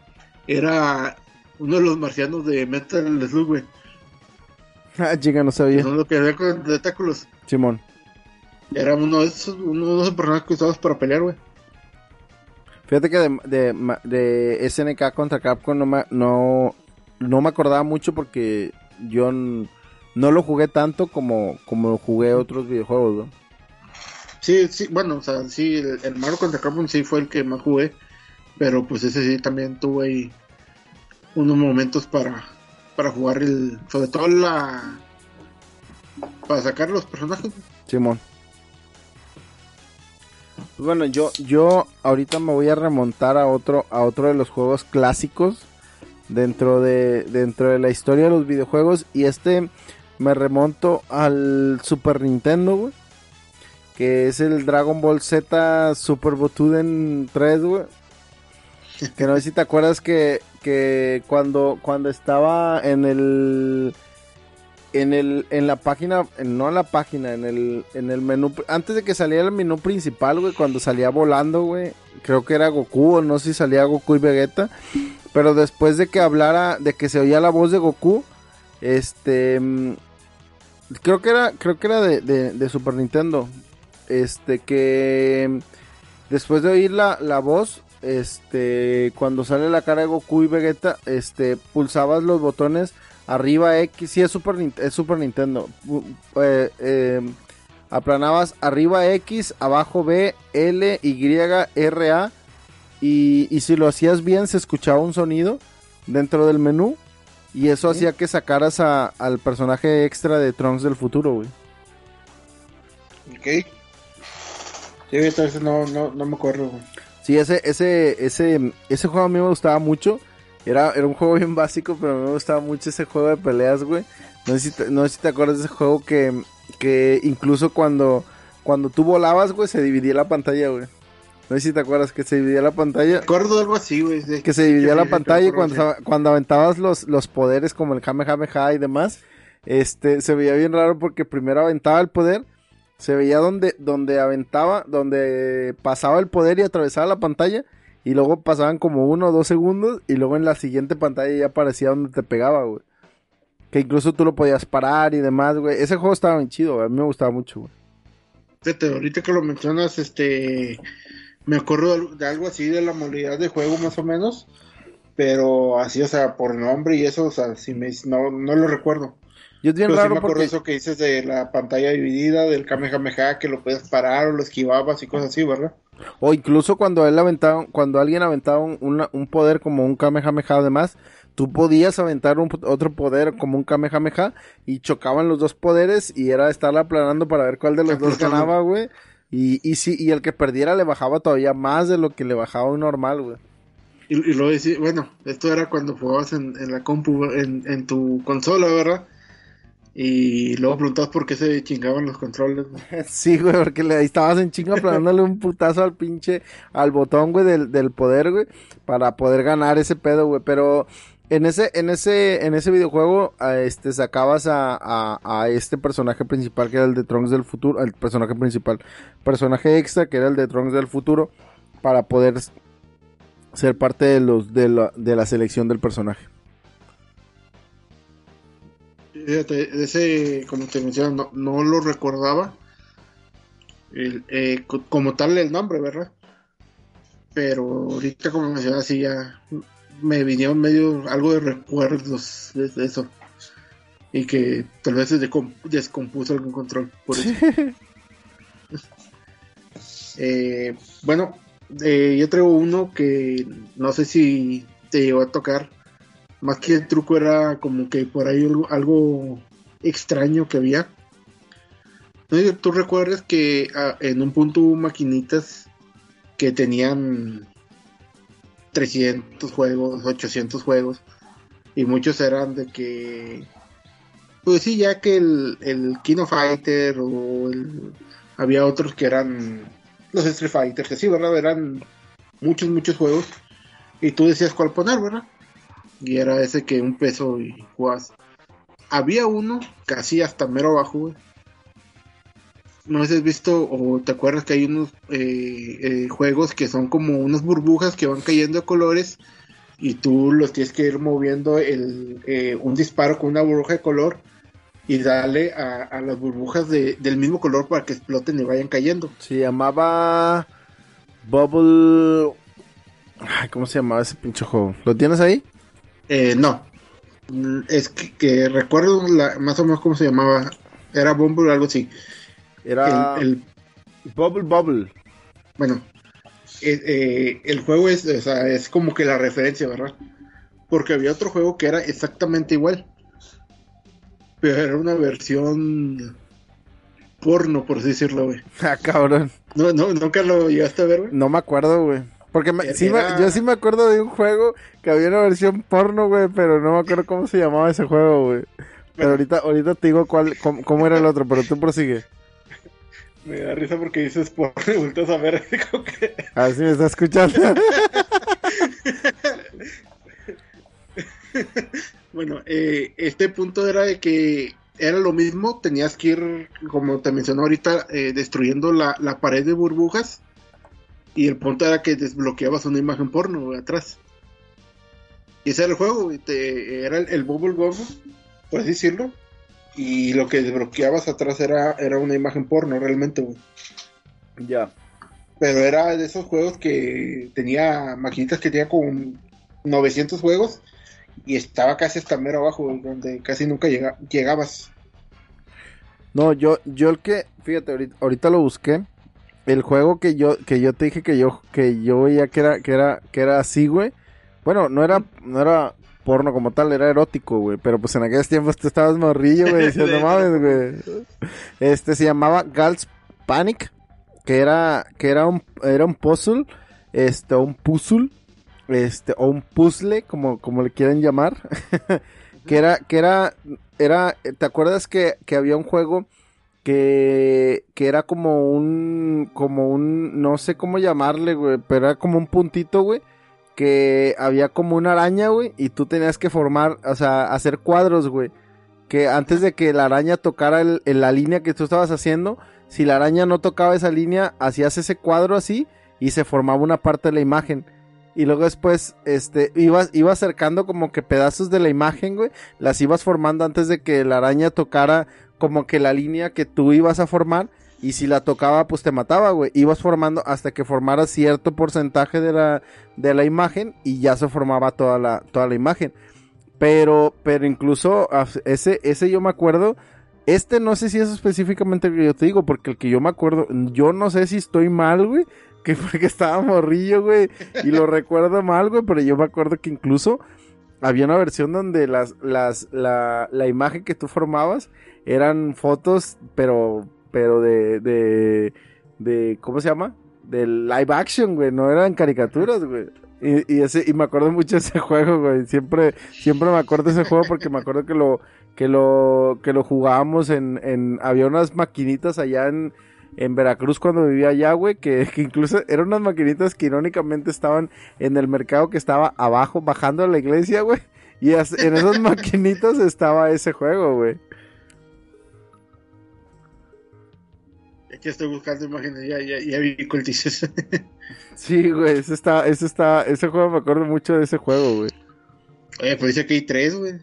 era uno de los marcianos de Metal Slug, güey. Ah, chica, no sabía. Son lo que había con tentáculos. Simón. Era uno de esos, uno de esos personajes que usabas para pelear, güey. Fíjate que de, de, de SNK contra Capcom no me, no, no me acordaba mucho porque yo no lo jugué tanto como, como jugué otros videojuegos, ¿no? Sí, sí, bueno, o sea, sí, el, el Mario contra Capcom sí fue el que más jugué. Pero pues ese sí también tuve ahí unos momentos para, para jugar el. Sobre todo la. Para sacar los personajes. Simón. Pues bueno, yo, yo ahorita me voy a remontar a otro, a otro de los juegos clásicos dentro de, dentro de la historia de los videojuegos. Y este me remonto al Super Nintendo, güey. Que es el Dragon Ball Z Super Botuden 3, güey. Que no sé si te acuerdas que, que cuando, cuando estaba en el en el en la página no en la página en el en el menú antes de que saliera el menú principal güey cuando salía volando güey creo que era Goku o no sé si salía Goku y Vegeta pero después de que hablara de que se oía la voz de Goku este mm, creo que era creo que era de- de Super Nintendo este que después de oír la, la voz este cuando sale la cara de Goku y Vegeta este pulsabas los botones arriba X, sí es Super, es Super Nintendo. Eh, eh, aplanabas arriba X, abajo B, L, Y, R, A. Y, y si lo hacías bien, se escuchaba un sonido dentro del menú. Y eso hacía que sacaras a- al personaje extra de Trunks del futuro, güey. Ok. Sí, entonces no, no, no me acuerdo, güey. Sí, ese, ese, ese, ese juego a mí me gustaba mucho. Era, era un juego bien básico, pero me gustaba mucho ese juego de peleas, güey. No sé si te, no sé si te acuerdas de ese juego que, que incluso cuando, cuando tú volabas, güey, se dividía la pantalla, güey. No sé si te acuerdas que se dividía la pantalla. Recuerdo algo así, güey. de- Que se dividía sí, la pantalla y cuando, cuando aventabas los, los poderes como el Kamehameha y demás, este, se veía bien raro porque primero aventaba el poder, se veía donde, donde aventaba, donde pasaba el poder y atravesaba la pantalla, y luego pasaban como uno o dos segundos, y luego en la siguiente pantalla ya aparecía donde te pegaba, güey. Que incluso tú lo podías parar y demás, güey. Ese juego estaba bien chido, güey. A mí me gustaba mucho, güey. Ahorita que lo mencionas, este. Me acuerdo de algo así de la modalidad de juego, más o menos. Pero así, o sea, por nombre y eso, o sea, si me, no, no lo recuerdo. Y es bien Pero sí raro me acuerdo porque... eso que dices de la pantalla dividida, del Kamehameha, que lo puedes parar o lo esquivabas y cosas así, ¿verdad? O incluso cuando él aventaba, cuando alguien aventaba un, una- un poder como un Kamehameha además, tú podías aventar un, otro poder como un Kamehameha y chocaban los dos poderes y era estar aplanando para ver cuál de los dos ganaba, güey. Y, y sí, y el que perdiera le bajaba todavía más de lo que le bajaba un normal, güey. Y, y luego decía, bueno, esto era cuando jugabas en, en la compu, en, en tu consola, ¿verdad? Y luego preguntabas por qué se chingaban los controles. Sí, güey, porque le, estabas en chinga planándole un putazo al pinche, al botón, güey, del, del poder, güey, para poder ganar ese pedo, güey. Pero en ese, en ese, en ese videojuego, este, sacabas a, a, a este personaje principal que era el de Trunks del futuro, el personaje principal, personaje extra que era el de Trunks del futuro, para poder ser parte de los, de la, de la selección del personaje. Fíjate, ese, como te mencionaba, no, no lo recordaba. El, eh, co- como tal el nombre, ¿verdad? Pero ahorita, como mencionas, sí ya me vinieron medio algo de recuerdos de, eso. Y que tal vez se descompuso algún control. Por eso. Eh, bueno, eh, yo traigo uno que no sé si te llegó a tocar. Más que el truco era como que por ahí algo, extraño que había. Tú recuerdas que ah, en un punto hubo maquinitas que tenían 300 juegos, 800 juegos. Y muchos eran de que... Pues sí, ya que el, el Kino Fighter o el, había otros que eran los Street Fighters, que sí, ¿verdad? Eran muchos, muchos juegos. y tú decías cuál poner, ¿verdad? Y era ese que un peso y jugabas. Había uno casi hasta mero abajo, güey. No has visto o te acuerdas que hay unos eh, eh, juegos que son como unas burbujas que van cayendo de colores y tú los tienes que ir moviendo el, eh, un disparo con una burbuja de color y darle a, a las burbujas de, del mismo color para que exploten y vayan cayendo. Se llamaba Bubble... Ay, ¿Cómo se llamaba ese pinche juego? ¿Lo tienes ahí? Eh, no. Es que, que recuerdo la- más o menos cómo se llamaba. Era Bumble o algo así. Era El, el- Bubble Bubble. bueno, eh, eh, el juego es, o sea, es como que la referencia, ¿verdad? Porque había otro juego que era exactamente igual. Pero era una versión porno, por así decirlo, güey. Ah, cabrón. No, no, nunca lo llegaste a ver, güey. No me acuerdo, güey. Porque me- Era- sí me- yo sí me acuerdo de un juego que había una versión porno, güey, pero no me acuerdo cómo se llamaba ese juego, güey. Pero ahorita, ahorita te digo cuál, cómo, cómo era el otro, pero tú prosigue. Me da risa porque dices porno y vueltas a ver que... Me está escuchando. Bueno, eh, este punto era de que era lo mismo, tenías que ir, como te mencionó ahorita, eh, destruyendo la, la pared de burbujas. Y el punto era que desbloqueabas una imagen porno atrás. Y ese era el juego, güey, te- era el, el Bubble Bubble, por así decirlo. Y lo que desbloqueabas atrás era, era una imagen porno, realmente, güey. ya. Pero era de esos juegos que tenía maquinitas que tenía como 900 juegos y estaba casi hasta mero abajo, güey, donde casi nunca llega- llegabas. No, yo, yo el que, fíjate, ahorita, ahorita lo busqué. El juego que yo, que yo te dije que yo, que yo veía que era, que era, que era así, güey. Bueno, no era, no era porno como tal, era erótico, güey. Pero pues en aquellos tiempos tú estabas morrillo, güey, diciendo, no mames, güey. Este se llamaba Gals Panic, que era, que era un, era un puzzle, este, un puzzle, este, o un puzzle, como, como le quieren llamar. que era, que era, era, ¿te acuerdas que, que había un juego que, que era como un, como un, no sé cómo llamarle, güey, pero era como un puntito, güey, que había como una araña, güey, y tú tenías que formar, o sea, hacer cuadros, güey, que antes de que la araña tocara el, la línea que tú estabas haciendo, si la araña no tocaba esa línea, hacías ese cuadro así y se formaba una parte de la imagen. Y luego después, este, ibas, iba acercando como que pedazos de la imagen, güey. Las ibas formando antes de que la araña tocara como que la línea que tú ibas a formar. Y si la tocaba, pues te mataba, güey. Ibas formando hasta que formara cierto porcentaje de la, de la imagen y ya se formaba toda la, toda la imagen. Pero, pero incluso ese, ese yo me acuerdo. Este no sé si es específicamente el que yo te digo, porque el que yo me acuerdo, yo no sé si estoy mal, güey, que porque estaba morrillo, güey, y lo recuerdo mal, güey, pero yo me acuerdo que incluso había una versión donde las, las, la, la imagen que tú formabas eran fotos, pero, pero de, de, ¿cómo se llama? De live action, güey, no eran caricaturas, güey. Y, y ese, y me acuerdo mucho de ese juego, güey. Siempre, siempre me acuerdo de ese juego porque me acuerdo que lo, que lo, que lo jugábamos en, en, había unas maquinitas allá en, en Veracruz cuando vivía allá, güey, que, que incluso eran unas maquinitas que irónicamente estaban en el mercado que estaba abajo, bajando a la iglesia, güey. Y en esas maquinitas estaba ese juego, güey. Aquí estoy buscando imágenes, ya, ya, ya vi cuál dices. Sí, güey, ese está, ese está, ese juego me acuerdo mucho de ese juego, güey. Oye, pero dice que hay tres, güey.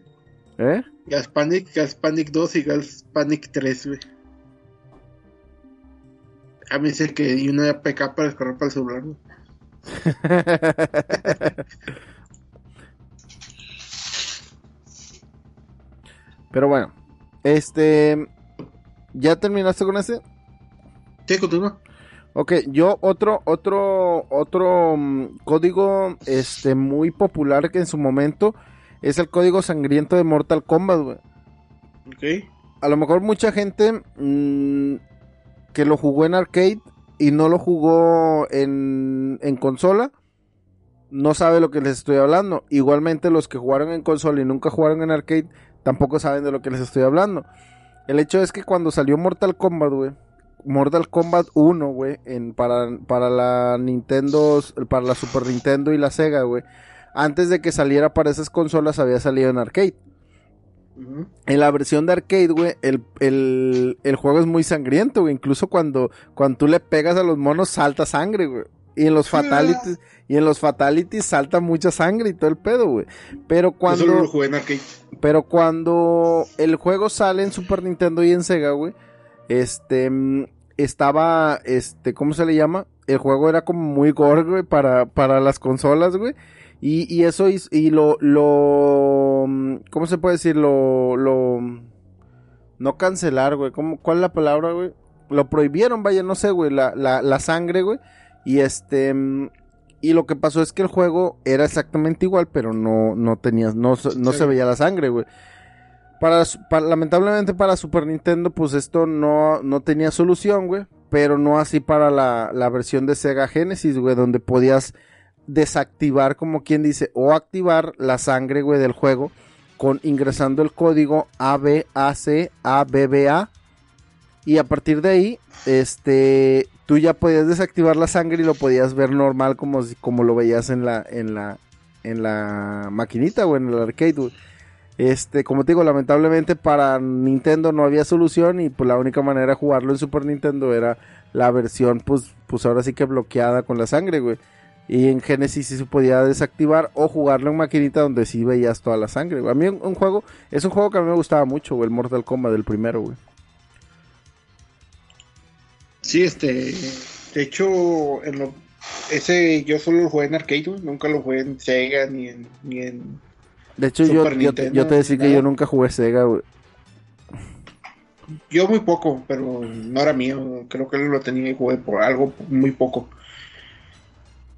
¿Eh? Gas Panic, Gas Panic 2 y Gas Panic 3, güey. A mí dice que hay una APK para descargar para el celular, güey. Pero bueno, este, ¿ya terminaste con ese? Sí, continúa. Ok, yo otro, otro, otro mm, código, este, muy popular que en su momento es el código sangriento de Mortal Kombat, güey. Ok. A lo mejor mucha gente mm, que lo jugó en arcade y no lo jugó en, en consola, no sabe lo que les estoy hablando. Igualmente los que jugaron en consola y nunca jugaron en arcade, tampoco saben de lo que les estoy hablando. El hecho es que cuando salió Mortal Kombat, güey, Mortal Kombat 1, güey, en, para, para la Nintendo, para la Super Nintendo y la Sega, güey. Antes de que saliera para esas consolas había salido en arcade. En la versión de arcade, güey, el, el, el, juego es muy sangriento, güey. Incluso cuando, cuando tú le pegas a los monos, salta sangre, güey. Y en los fatalities, y en los fatalities salta mucha sangre y todo el pedo, güey. Pero cuando. Eso lo jugué en arcade. Pero cuando el juego sale en Super Nintendo y en Sega, güey. Este. Estaba. Este. ¿Cómo se le llama? El juego era como muy gore, güey, para, para las consolas, güey. Y, y eso hizo, y lo, lo, ¿cómo se puede decir? Lo, lo, no cancelar, güey. ¿Cómo, ¿Cuál es la palabra, güey? Lo prohibieron, vaya, no sé, güey, la, la, la sangre, güey. Y este, y lo que pasó es que el juego era exactamente igual, pero no, no tenías, no, no se veía la sangre, güey. Para, lamentablemente para Super Nintendo, pues esto no, no tenía solución, güey. Pero no así para la, la versión de Sega Genesis, güey, donde podías desactivar, como quien dice, o activar la sangre, güey, del juego con ingresando el código ABACABBA y a partir de ahí, este, tú ya podías desactivar la sangre y lo podías ver normal como, como lo veías en la, en la, en la maquinita o en el arcade, Este, como te digo, lamentablemente para Nintendo no había solución y pues la única manera de jugarlo en Super Nintendo era la versión, pues, pues ahora sí que bloqueada con la sangre, güey. Y en Genesis sí se podía desactivar o jugarlo en maquinita donde sí veías toda la sangre. A mí un, juego, es un juego que a mí me gustaba mucho, güey, el Mortal Kombat del primero, güey. Sí, este, de hecho, en lo, ese yo solo lo jugué en arcade, nunca lo jugué en Sega ni en, ni en De hecho, yo, yo, te decía que yo nunca jugué Sega, güey. Yo muy poco, pero no era mío. Creo que él lo tenía y jugué por algo muy poco.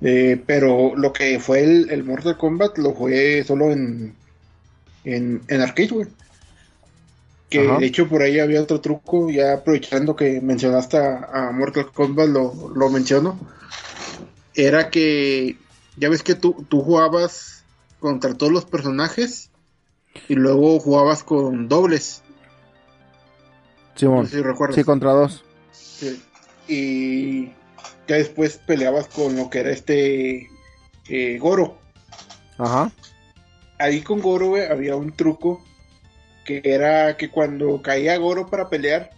Eh, pero lo que fue el, Mortal Kombat lo jugué solo en, en, arcade, güey. Que de hecho por ahí había otro truco, ya aprovechando que mencionaste a, Mortal Kombat, lo, lo, menciono. Era que, ya ves que tú, tú jugabas contra todos los personajes y luego jugabas con dobles. Sí, sí contra dos. Sí. Y ya después peleabas con lo que era este eh, Goro. Ajá. Ahí con Goro, había un truco que era que cuando caía Goro para pelear,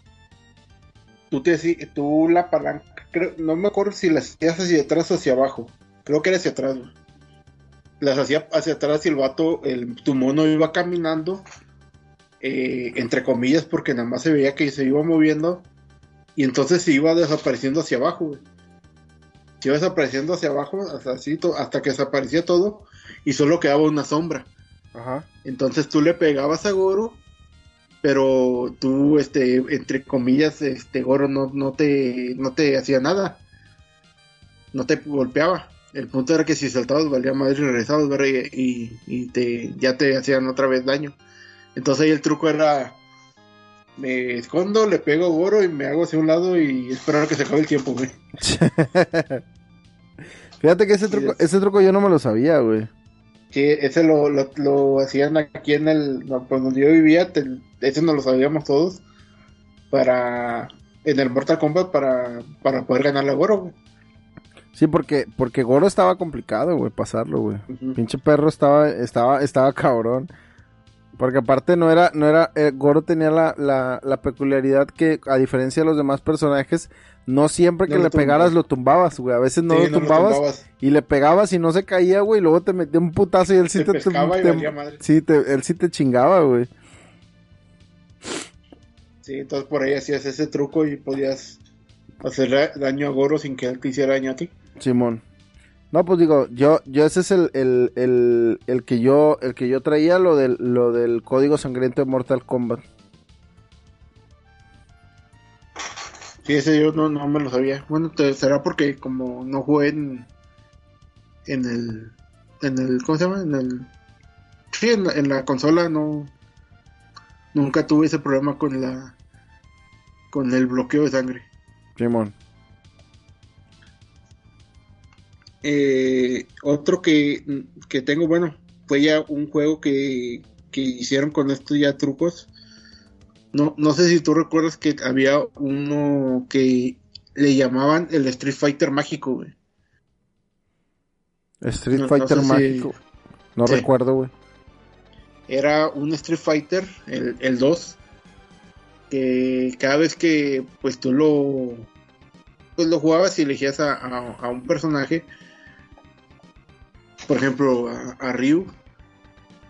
tú te tú la palanca, no me acuerdo si las hacías hacia atrás o hacia abajo. Creo que era hacia atrás. Las hacía hacia atrás y el vato, el, tu mono iba caminando, eh, entre comillas, porque nada más se veía que se iba moviendo y entonces se iba desapareciendo hacia abajo. Güey se iba desapareciendo hacia abajo, hasta, así, hasta que desaparecía todo y solo quedaba una sombra. Ajá. Entonces tú le pegabas a Goro, pero tú, este, entre comillas, este Goro no, no, te, no te hacía nada. No te golpeaba. El punto era que si saltabas valía madre y regresabas, Y, y te, ya te hacían otra vez daño. Entonces ahí el truco era me escondo, le pego a Goro y me hago hacia un lado y esperar a que se acabe el tiempo, güey. Fíjate que ese truco, ese truco yo no me lo sabía, güey. Sí, ese lo, lo, hacían aquí en el, donde yo vivía, ese no lo sabíamos todos, para, en el Mortal Kombat para, para poder ganarle a Goro, güey. Sí, porque, porque Goro estaba complicado, güey, pasarlo, güey. Pinche perro estaba, estaba, estaba cabrón. Porque aparte no era, no era, eh, Goro tenía la, la, la, peculiaridad que, a diferencia de los demás personajes, no siempre que le pegaras lo tumbabas, güey. A veces no, lo, tumbabas, y le pegabas y no se caía, güey. Y luego te metía un putazo y él sí te, te, sí, él sí te chingaba, güey. Sí, entonces por ahí hacías ese truco y podías hacer daño a Goro sin que él te hiciera daño a ti. Simón. No, pues digo, yo, yo ese es el, el, el, que yo, el que yo traía, lo del, lo del código sangriento de Mortal Kombat. Sí, ese yo no, no me lo sabía. Bueno, será porque como no jugué en, en el, en el, ¿cómo se llama? En el, sí, en la, en la consola no, nunca tuve ese problema con la, con el bloqueo de sangre. Simón. Eh, otro que, tengo, bueno, fue ya un juego que, hicieron con estos ya trucos. No, no sé si tú recuerdas que había uno que le llamaban el Street Fighter mágico, güey. Street No- no Fighter si- mágico. No Sí. recuerdo, güey. Era un Street Fighter, el, el 2, que cada vez que pues tú lo pues lo jugabas y elegías a, a- a un personaje, por ejemplo a, a Ryu,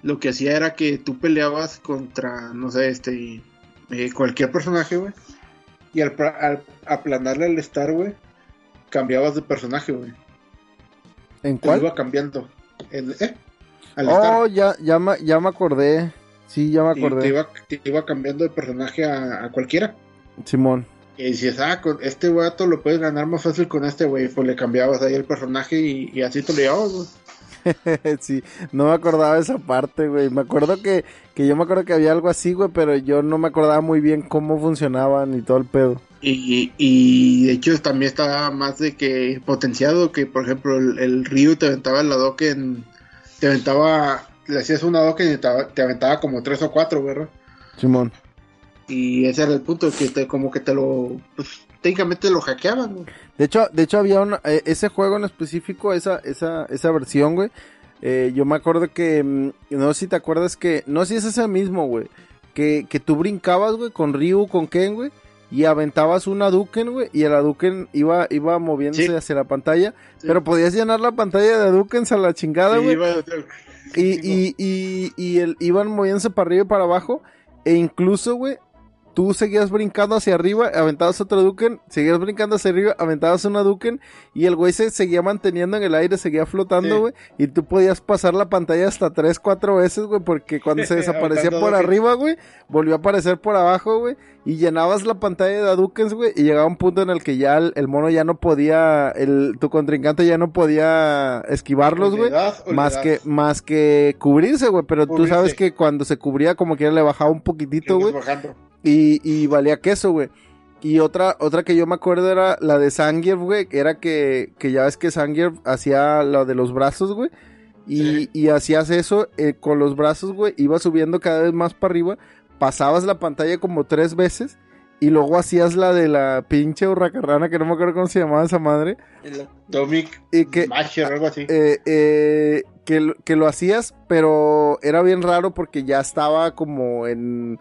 lo que hacía era que tú peleabas contra, no sé, este eh, cualquier personaje, güey, y al, aplanarle al Star, güey, cambiabas de personaje, güey. ¿En Te cuál? iba cambiando. El, ¿eh? Al Star. Oh, ya, ya, me, ya me acordé. Sí, ya me te acordé. iba, te iba cambiando de personaje a, a cualquiera. Simón. Y dices, ah, con este vato lo puedes ganar más fácil con este güey. Pues le cambiabas ahí el personaje y, y así te lo llevabas, güey. sí, no me acordaba esa parte, güey. Me acuerdo que, que yo me acuerdo que había algo así, güey, pero yo no me acordaba muy bien cómo funcionaban y todo el pedo. Y, y de hecho también estaba más de que potenciado que, por ejemplo, el, el Ryu te aventaba el Hadoken, te aventaba, le hacías un Hadoken y te, te aventaba como tres o cuatro, ¿verdad? Simón. Y ese era el punto, que te, como que te lo, pues, técnicamente lo hackeaban, güey. De hecho, de hecho había una, eh, ese juego en específico, esa, esa, esa versión, güey. eh, yo me acuerdo que, mm, no sé si te acuerdas que, no sé si es ese mismo, güey. Que, que tú brincabas, güey, con Ryu, con Ken, güey. Y aventabas una Duken, güey. Y el Aduken iba, iba moviéndose Sí. hacia la pantalla. Sí. Pero podías llenar la pantalla de Adukens a la chingada, Sí, güey. iba- Y, y, y, y el, iban moviéndose para arriba y para abajo. E incluso, güey, tú seguías brincando hacia arriba, aventabas otro Duken, seguías brincando hacia arriba, aventabas una Duken, y el güey se seguía manteniendo en el aire, seguía flotando, Sí. güey, y tú podías pasar la pantalla hasta tres, cuatro veces, güey, porque cuando se desaparecía por Duken. arriba, güey, volvió a aparecer por abajo, güey, y llenabas la pantalla de Hadukens, güey, y llegaba un punto en el que ya el, el mono ya no podía, el, tu contrincante ya no podía esquivarlos, güey. Más que, más que cubrirse, güey. Pero tú sabes que cuando se cubría, como quiera le bajaba un poquitito, güey. Y, y valía queso, güey. Y otra, otra que yo me acuerdo era la de Zangief, güey. Que era que, que ya ves que Zangief hacía lo de los brazos, güey. Y, Sí. y hacías eso eh, con los brazos, güey. Ibas subiendo cada vez más para arriba. Pasabas la pantalla como tres veces. Y luego hacías la de la pinche hurracarrana, que no me acuerdo cómo se llamaba esa madre. El Atomic Y que, algo así. eh, eh, que, que lo hacías, pero era bien raro porque ya estaba como en,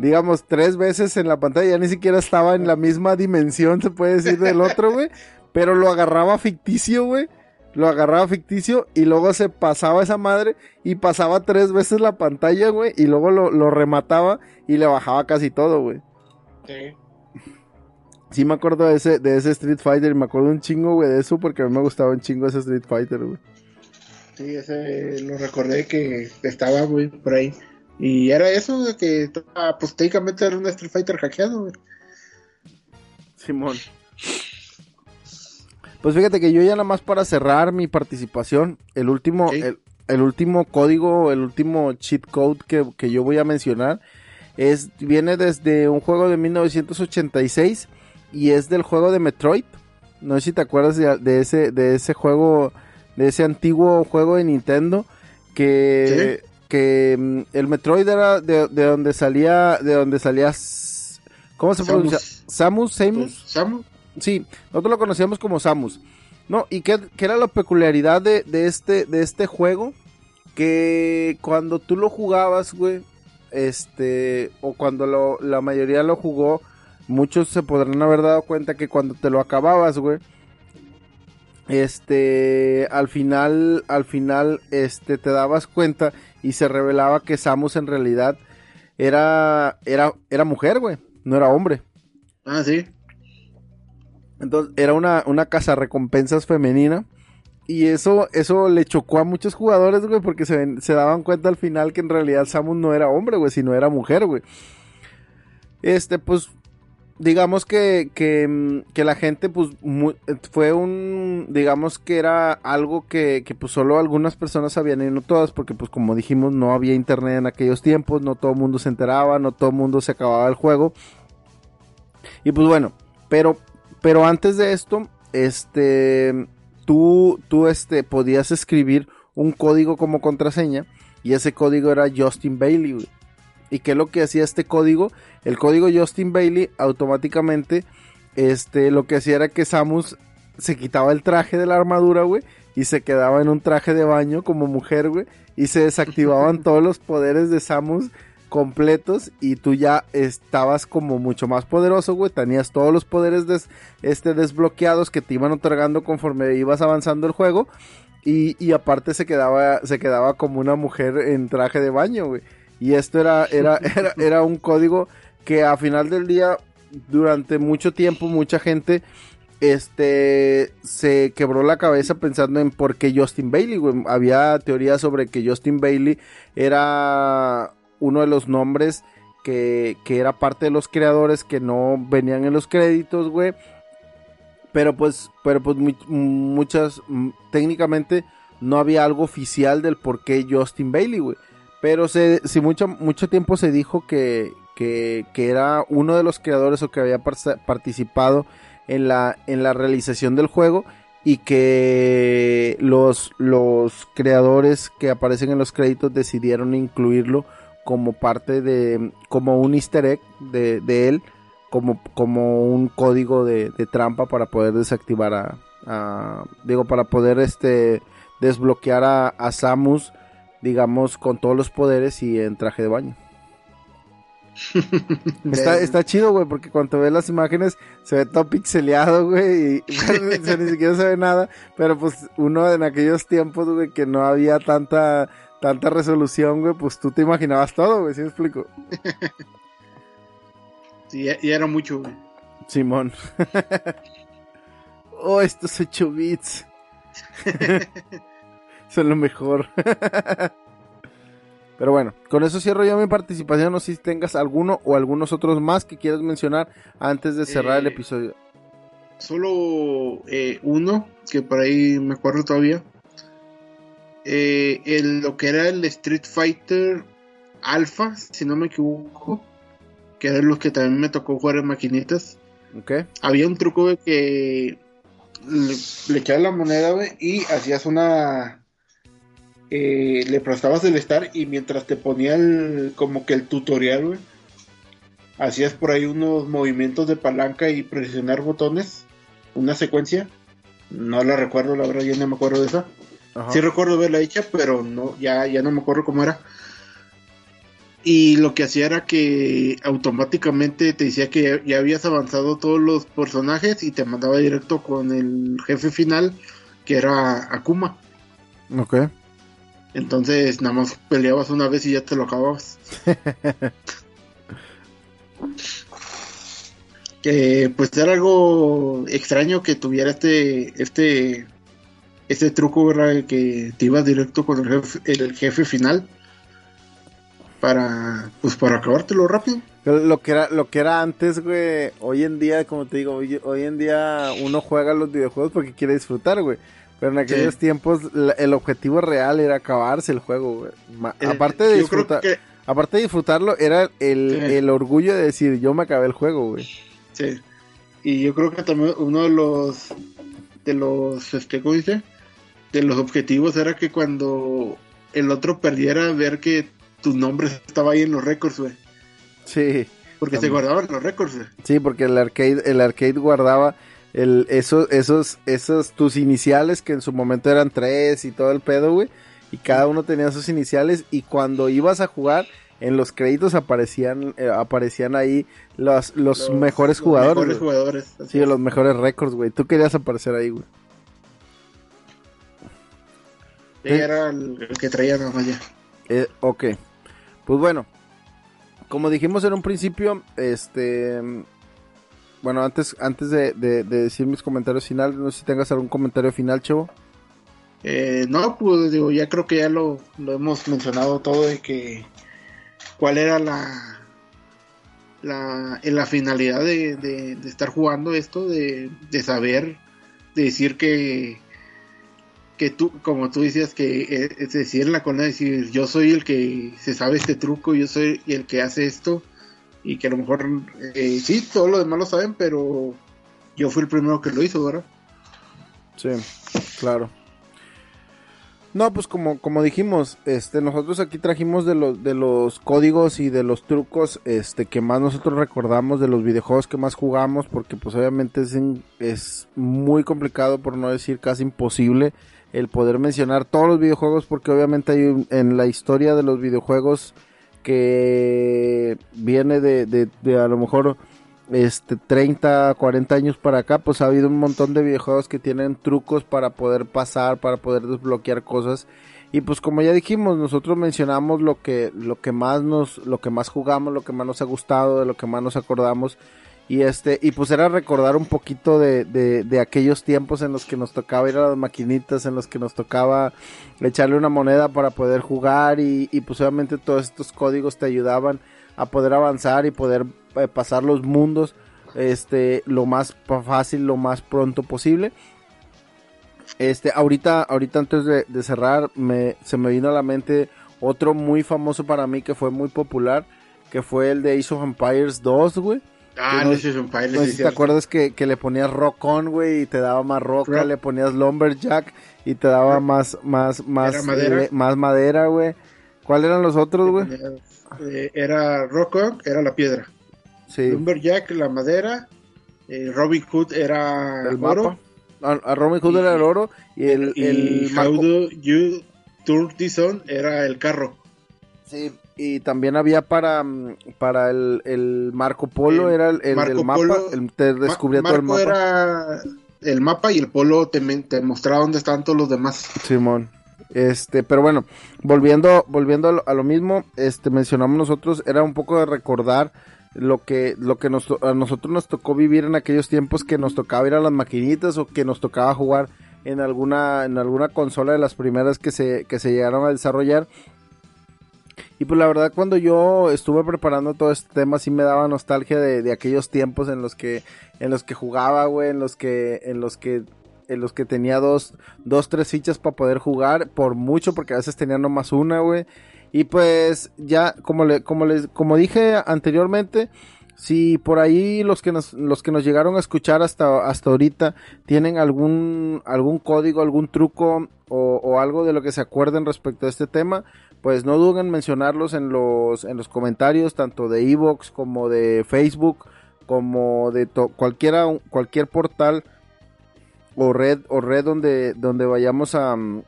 digamos, tres veces en la pantalla, ya ni siquiera estaba en la misma dimensión, se puede decir, del otro, güey, pero lo agarraba ficticio, güey. Lo agarraba ficticio y luego se pasaba esa madre y pasaba tres veces la pantalla, güey, y luego lo, lo remataba y le bajaba casi todo, güey. Sí. Sí me acuerdo de ese, de ese Street Fighter y me acuerdo un chingo, güey, de eso porque a mí me gustaba un chingo ese Street Fighter, güey. Sí, ese lo recordé que estaba muy por ahí. Y era eso de que estaba, pues técnicamente era un Street Fighter hackeado, güey. Simón. Pues fíjate que yo ya nada más para cerrar mi participación, el último, el, el último código, el último cheat code que, que yo voy a mencionar es viene desde un juego de 1986 y es del juego de Metroid. No sé si te acuerdas de, de ese de ese juego, de ese antiguo juego de Nintendo que que mm, el Metroid era de, de donde salía de donde salías ¿Cómo se pronuncia? Samus, Samus. Pues, Samus. Sí, nosotros lo conocíamos como Samus. No, y qué, qué era la peculiaridad de, de este, de este juego, que cuando tú lo jugabas, güey, este, o cuando lo, la mayoría lo jugó, muchos se podrán haber dado cuenta que cuando te lo acababas, güey, este, al final, al final, este, te dabas cuenta y se revelaba que Samus en realidad era, era, era mujer, güey, no era hombre. Ah, sí. Entonces era una, una casa recompensas femenina. Y eso, eso le chocó a muchos jugadores, güey, porque se, se daban cuenta al final que en realidad Samus no era hombre, güey, sino era mujer, güey. Este, pues, digamos que, que, mm, que la gente, pues, fue un, digamos que era algo que, que, pues, solo algunas personas sabían y no todas, porque, pues, como dijimos, no había internet en aquellos tiempos, no todo el mundo se enteraba, no todo el mundo se acababa el juego. Y, pues, bueno, pero, pero antes de esto, este, tú, tú, este, podías escribir un código como contraseña y ese código era Justin Bailey. ¿Y qué es lo que hacía este código? El código Justin Bailey automáticamente, este, lo que hacía era que Samus se quitaba el traje de la armadura, güey, y se quedaba en un traje de baño como mujer, güey, y se desactivaban todos los poderes de Samus completos y tú ya estabas como mucho más poderoso, güey, tenías todos los poderes este, desbloqueados que te iban otorgando conforme ibas avanzando el juego y, y, aparte se quedaba, se quedaba como una mujer en traje de baño, güey. Y esto era, era, era, era un código que a final del día, durante mucho tiempo, mucha gente este se quebró la cabeza pensando en por qué Justin Bailey, güey. Había teorías sobre que Justin Bailey era uno de los nombres que, que era parte de los creadores que no venían en los créditos, güey. Pero pues, pero pues muchas, técnicamente no había algo oficial del por qué Justin Bailey, güey. Pero se, si mucho, mucho tiempo se dijo que, que, que, era uno de los creadores o que había participado en la, en la realización del juego y que los, los creadores que aparecen en los créditos decidieron incluirlo como parte de, como un easter egg de, de él, como, como un código de, trampa para poder desactivar a, a, digo, para poder este, desbloquear a, a Samus, digamos, con todos los poderes y en traje de baño. está, está chido, güey, porque cuando ves las imágenes se ve todo pixeleado, güey, y ni siquiera se ve nada, pero pues uno en aquellos tiempos, güey, que no había tanta tanta resolución, güey, pues tú te imaginabas todo, güey, ¿sí me explico? sí, y era mucho, güey. Simón. oh, estos 8 bits. Son lo mejor. Pero bueno, con eso cierro yo mi participación. No sé si tengas alguno o algunos otros más que quieras mencionar antes de cerrar el Eh, episodio. Solo eh, uno, que por ahí me acuerdo todavía. Eh, el, lo que era el Street Fighter Alpha, si no me equivoco. Que eran los que también me tocó jugar en maquinitas. ¿Ok? Había un truco güey, que le, le echabas la moneda güey, y hacías una. Eh, le prestabas el estar y mientras te ponía el, como que el tutorial, güey, hacías por ahí unos movimientos de palanca y presionar botones, una secuencia. No la recuerdo, la verdad, ya no me acuerdo de esa. Ajá. Sí recuerdo verla hecha, pero no, ya, ya no me acuerdo cómo era. Y lo que hacía era que automáticamente te decía que ya, ya habías avanzado todos los personajes y te mandaba directo con el jefe final, que era Akuma. Ok. Entonces nada más peleabas una vez y ya te lo acababas. que pues era algo extraño que tuviera este este este truco ¿verdad? que te ibas directo con el jefe, el jefe final para pues para acabártelo rápido Lo que era, lo que era antes, güey, hoy en día, como te digo, hoy, hoy en día uno juega los videojuegos porque quiere disfrutar, güey. Pero en aquellos Sí. tiempos la- el objetivo real era acabarse el juego, güey. Ma- Eh, aparte de disfrutar, que aparte de disfrutarlo, era el, Sí. el orgullo de decir, yo me acabé el juego, güey. sí. y yo creo que también uno de los de los este ¿cómo dice? de los objetivos era que cuando el otro perdiera ver que tu nombre estaba ahí en los récords güey Sí. porque se También. guardaban los récords güey. Sí, porque el arcade, el arcade guardaba el, esos, esos, esos, tus iniciales que en su momento eran tres y todo el pedo, güey. Y cada uno tenía sus iniciales y cuando ibas a jugar, en los créditos aparecían, eh, aparecían ahí los, los, mejores los jugadores. mejores jugadores Sí, es. los mejores récords, güey. Tú querías aparecer ahí, güey. Sí, era el, el que traía más ya Eh, ok. Pues bueno, como dijimos en un principio, este... Bueno, antes, antes de, de- de decir mis comentarios finales, no sé si tengas algún comentario final, Chevo. Eh, no, pues digo, ya creo que ya lo, lo hemos mencionado todo de que cuál era la la, la finalidad de, de- estar jugando esto, de, de saber, de decir que que tú, como tú decías, que eh, es decir en la colina, decir yo soy el que se sabe este truco, yo soy el que hace esto, y que a lo mejor eh, sí, todos los demás lo saben, pero yo fui el primero que lo hizo, ¿verdad? Sí, claro. No, pues como, como dijimos, este, nosotros aquí trajimos de los, de los códigos y de los trucos, este, que más nosotros recordamos de los videojuegos que más jugamos, porque pues obviamente es, es muy complicado, por no decir casi imposible, el poder mencionar todos los videojuegos, porque obviamente hay en la historia de los videojuegos que viene de, de, a lo mejor este 30, 40 años para acá, pues ha habido un montón de videojuegos que tienen trucos para poder pasar, para poder desbloquear cosas. Y pues como ya dijimos, nosotros mencionamos lo que lo que más nos lo que más jugamos, lo que más nos ha gustado, de lo que más nos acordamos. Y este y pues era recordar un poquito de, de, de aquellos tiempos en los que nos tocaba ir a las maquinitas, en los que nos tocaba echarle una moneda para poder jugar y, y pues obviamente todos estos códigos te ayudaban a poder avanzar y poder eh, pasar los mundos este lo más fácil lo más pronto posible. Este ahorita ahorita antes de, cerrar me se me vino a la mente otro muy famoso para mí que fue muy popular que fue el de Ace of Empires 2 güey Ah, no, Empires. No sé si te acuerdas que, que, le ponías rock on, güey, y te daba más roca, le ponías lumberjack y te daba más, más, más, madera? más madera, güey. ¿Cuáles eran los otros, güey? Eh, era rock on, era la piedra. Lumberjack, la madera. Eh, Robin Hood era el oro. A, Robin Hood era el oro. Y el. Y How do you turn this on era el carro. Sí, y también había para, mm, para el, el Marco Polo, era el, el del mapa. El, te descubría todo el mapa. era el mapa y el Polo te, te mostraba dónde estaban todos los demás. Simón. Este, pero bueno, volviendo, volviendo a lo, mismo, este, mencionamos nosotros, era un poco de recordar lo que, lo que nos, a nosotros nos tocó vivir en aquellos tiempos que nos tocaba ir a las maquinitas o que nos tocaba jugar en alguna, en alguna consola de las primeras que se, que se llegaron a desarrollar. Y pues la verdad cuando yo estuve preparando todo este tema sí me daba nostalgia de, de aquellos tiempos en los que, en los que jugaba, güey, en los que, en los que en los que tenía dos, dos, tres fichas para poder jugar, por mucho, porque a veces tenía nomás una, güey. Y pues ya, como, le, como, les, como dije anteriormente, si por ahí los que nos, los que nos llegaron a escuchar hasta, hasta ahorita tienen algún, algún código, algún truco o, o algo de lo que se acuerden respecto a este tema, pues no duden en mencionarlos en los, en los comentarios, tanto de Evox como de Facebook, como de cualquier portal o red o red donde donde vayamos a mm,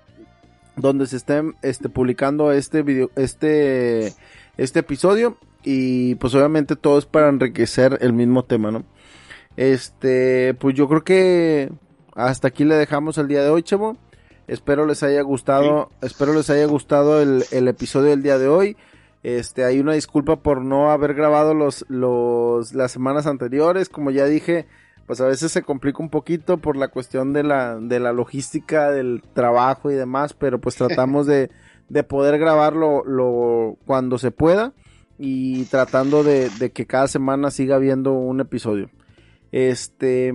donde se estén este publicando este video este este episodio y pues obviamente todo es para enriquecer el mismo tema, ¿no? Este, pues yo creo que hasta aquí le dejamos el día de hoy, chavo. Espero les haya gustado, espero les haya gustado el, el, episodio del día de hoy. Este, hay una disculpa por no haber grabado los, los, las semanas anteriores. Como ya dije, pues a veces se complica un poquito por la cuestión de la, de la logística del trabajo y demás, pero pues tratamos de, de poder grabarlo lo, cuando se pueda y tratando de, de, que cada semana siga habiendo un episodio. Este,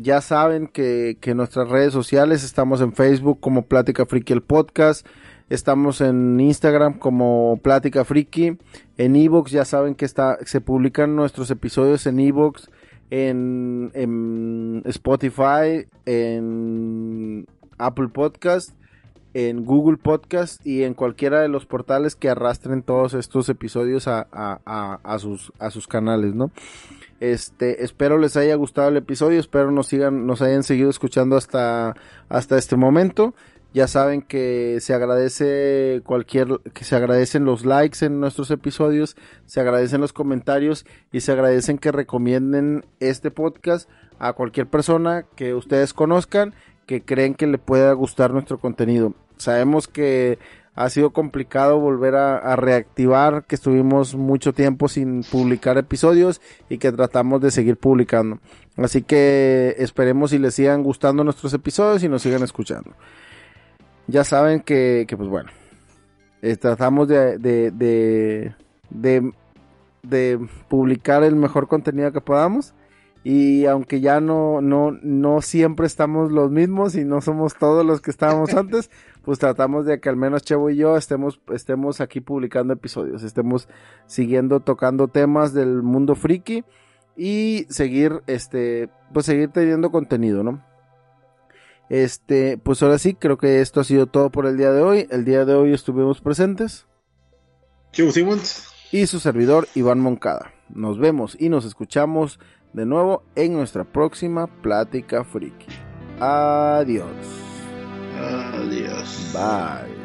ya saben que, que en nuestras redes sociales estamos en Facebook como Plática Friki el podcast, estamos en Instagram como Plática Friki, en Evox ya saben que está, se publican nuestros episodios en Evox en, Spotify, en Apple Podcast, en Google Podcast y en cualquiera de los portales que arrastren todos estos episodios a, a, sus, a sus canales, ¿no? Este, espero les haya gustado el episodio, espero nos sigan, nos hayan seguido escuchando hasta, hasta este momento. Ya saben que se agradece cualquier, que se agradecen los likes en nuestros episodios, se agradecen los comentarios y se agradecen que recomienden este podcast a cualquier persona que ustedes conozcan que creen que le pueda gustar nuestro contenido. Sabemos que ha sido complicado volver a, reactivar, que estuvimos mucho tiempo sin publicar episodios y que tratamos de seguir publicando. Así que esperemos si les sigan gustando nuestros episodios y nos sigan escuchando ya saben que, que pues bueno, eh, tratamos de, de, de, de, de publicar el mejor contenido que podamos. Y aunque ya no, no, no siempre estamos los mismos y no somos todos los que estábamos antes, pues tratamos de que al menos Chevo y yo estemos, estemos aquí publicando episodios, estemos siguiendo tocando temas del mundo friki y seguir, este, pues seguir teniendo contenido, ¿no? Este, pues ahora sí, creo que esto ha sido todo por el día de hoy. El día de hoy estuvimos presentes. Y su servidor Iván Moncada. Nos vemos y nos escuchamos de nuevo en nuestra próxima plática friki. Adiós. Adiós. Bye.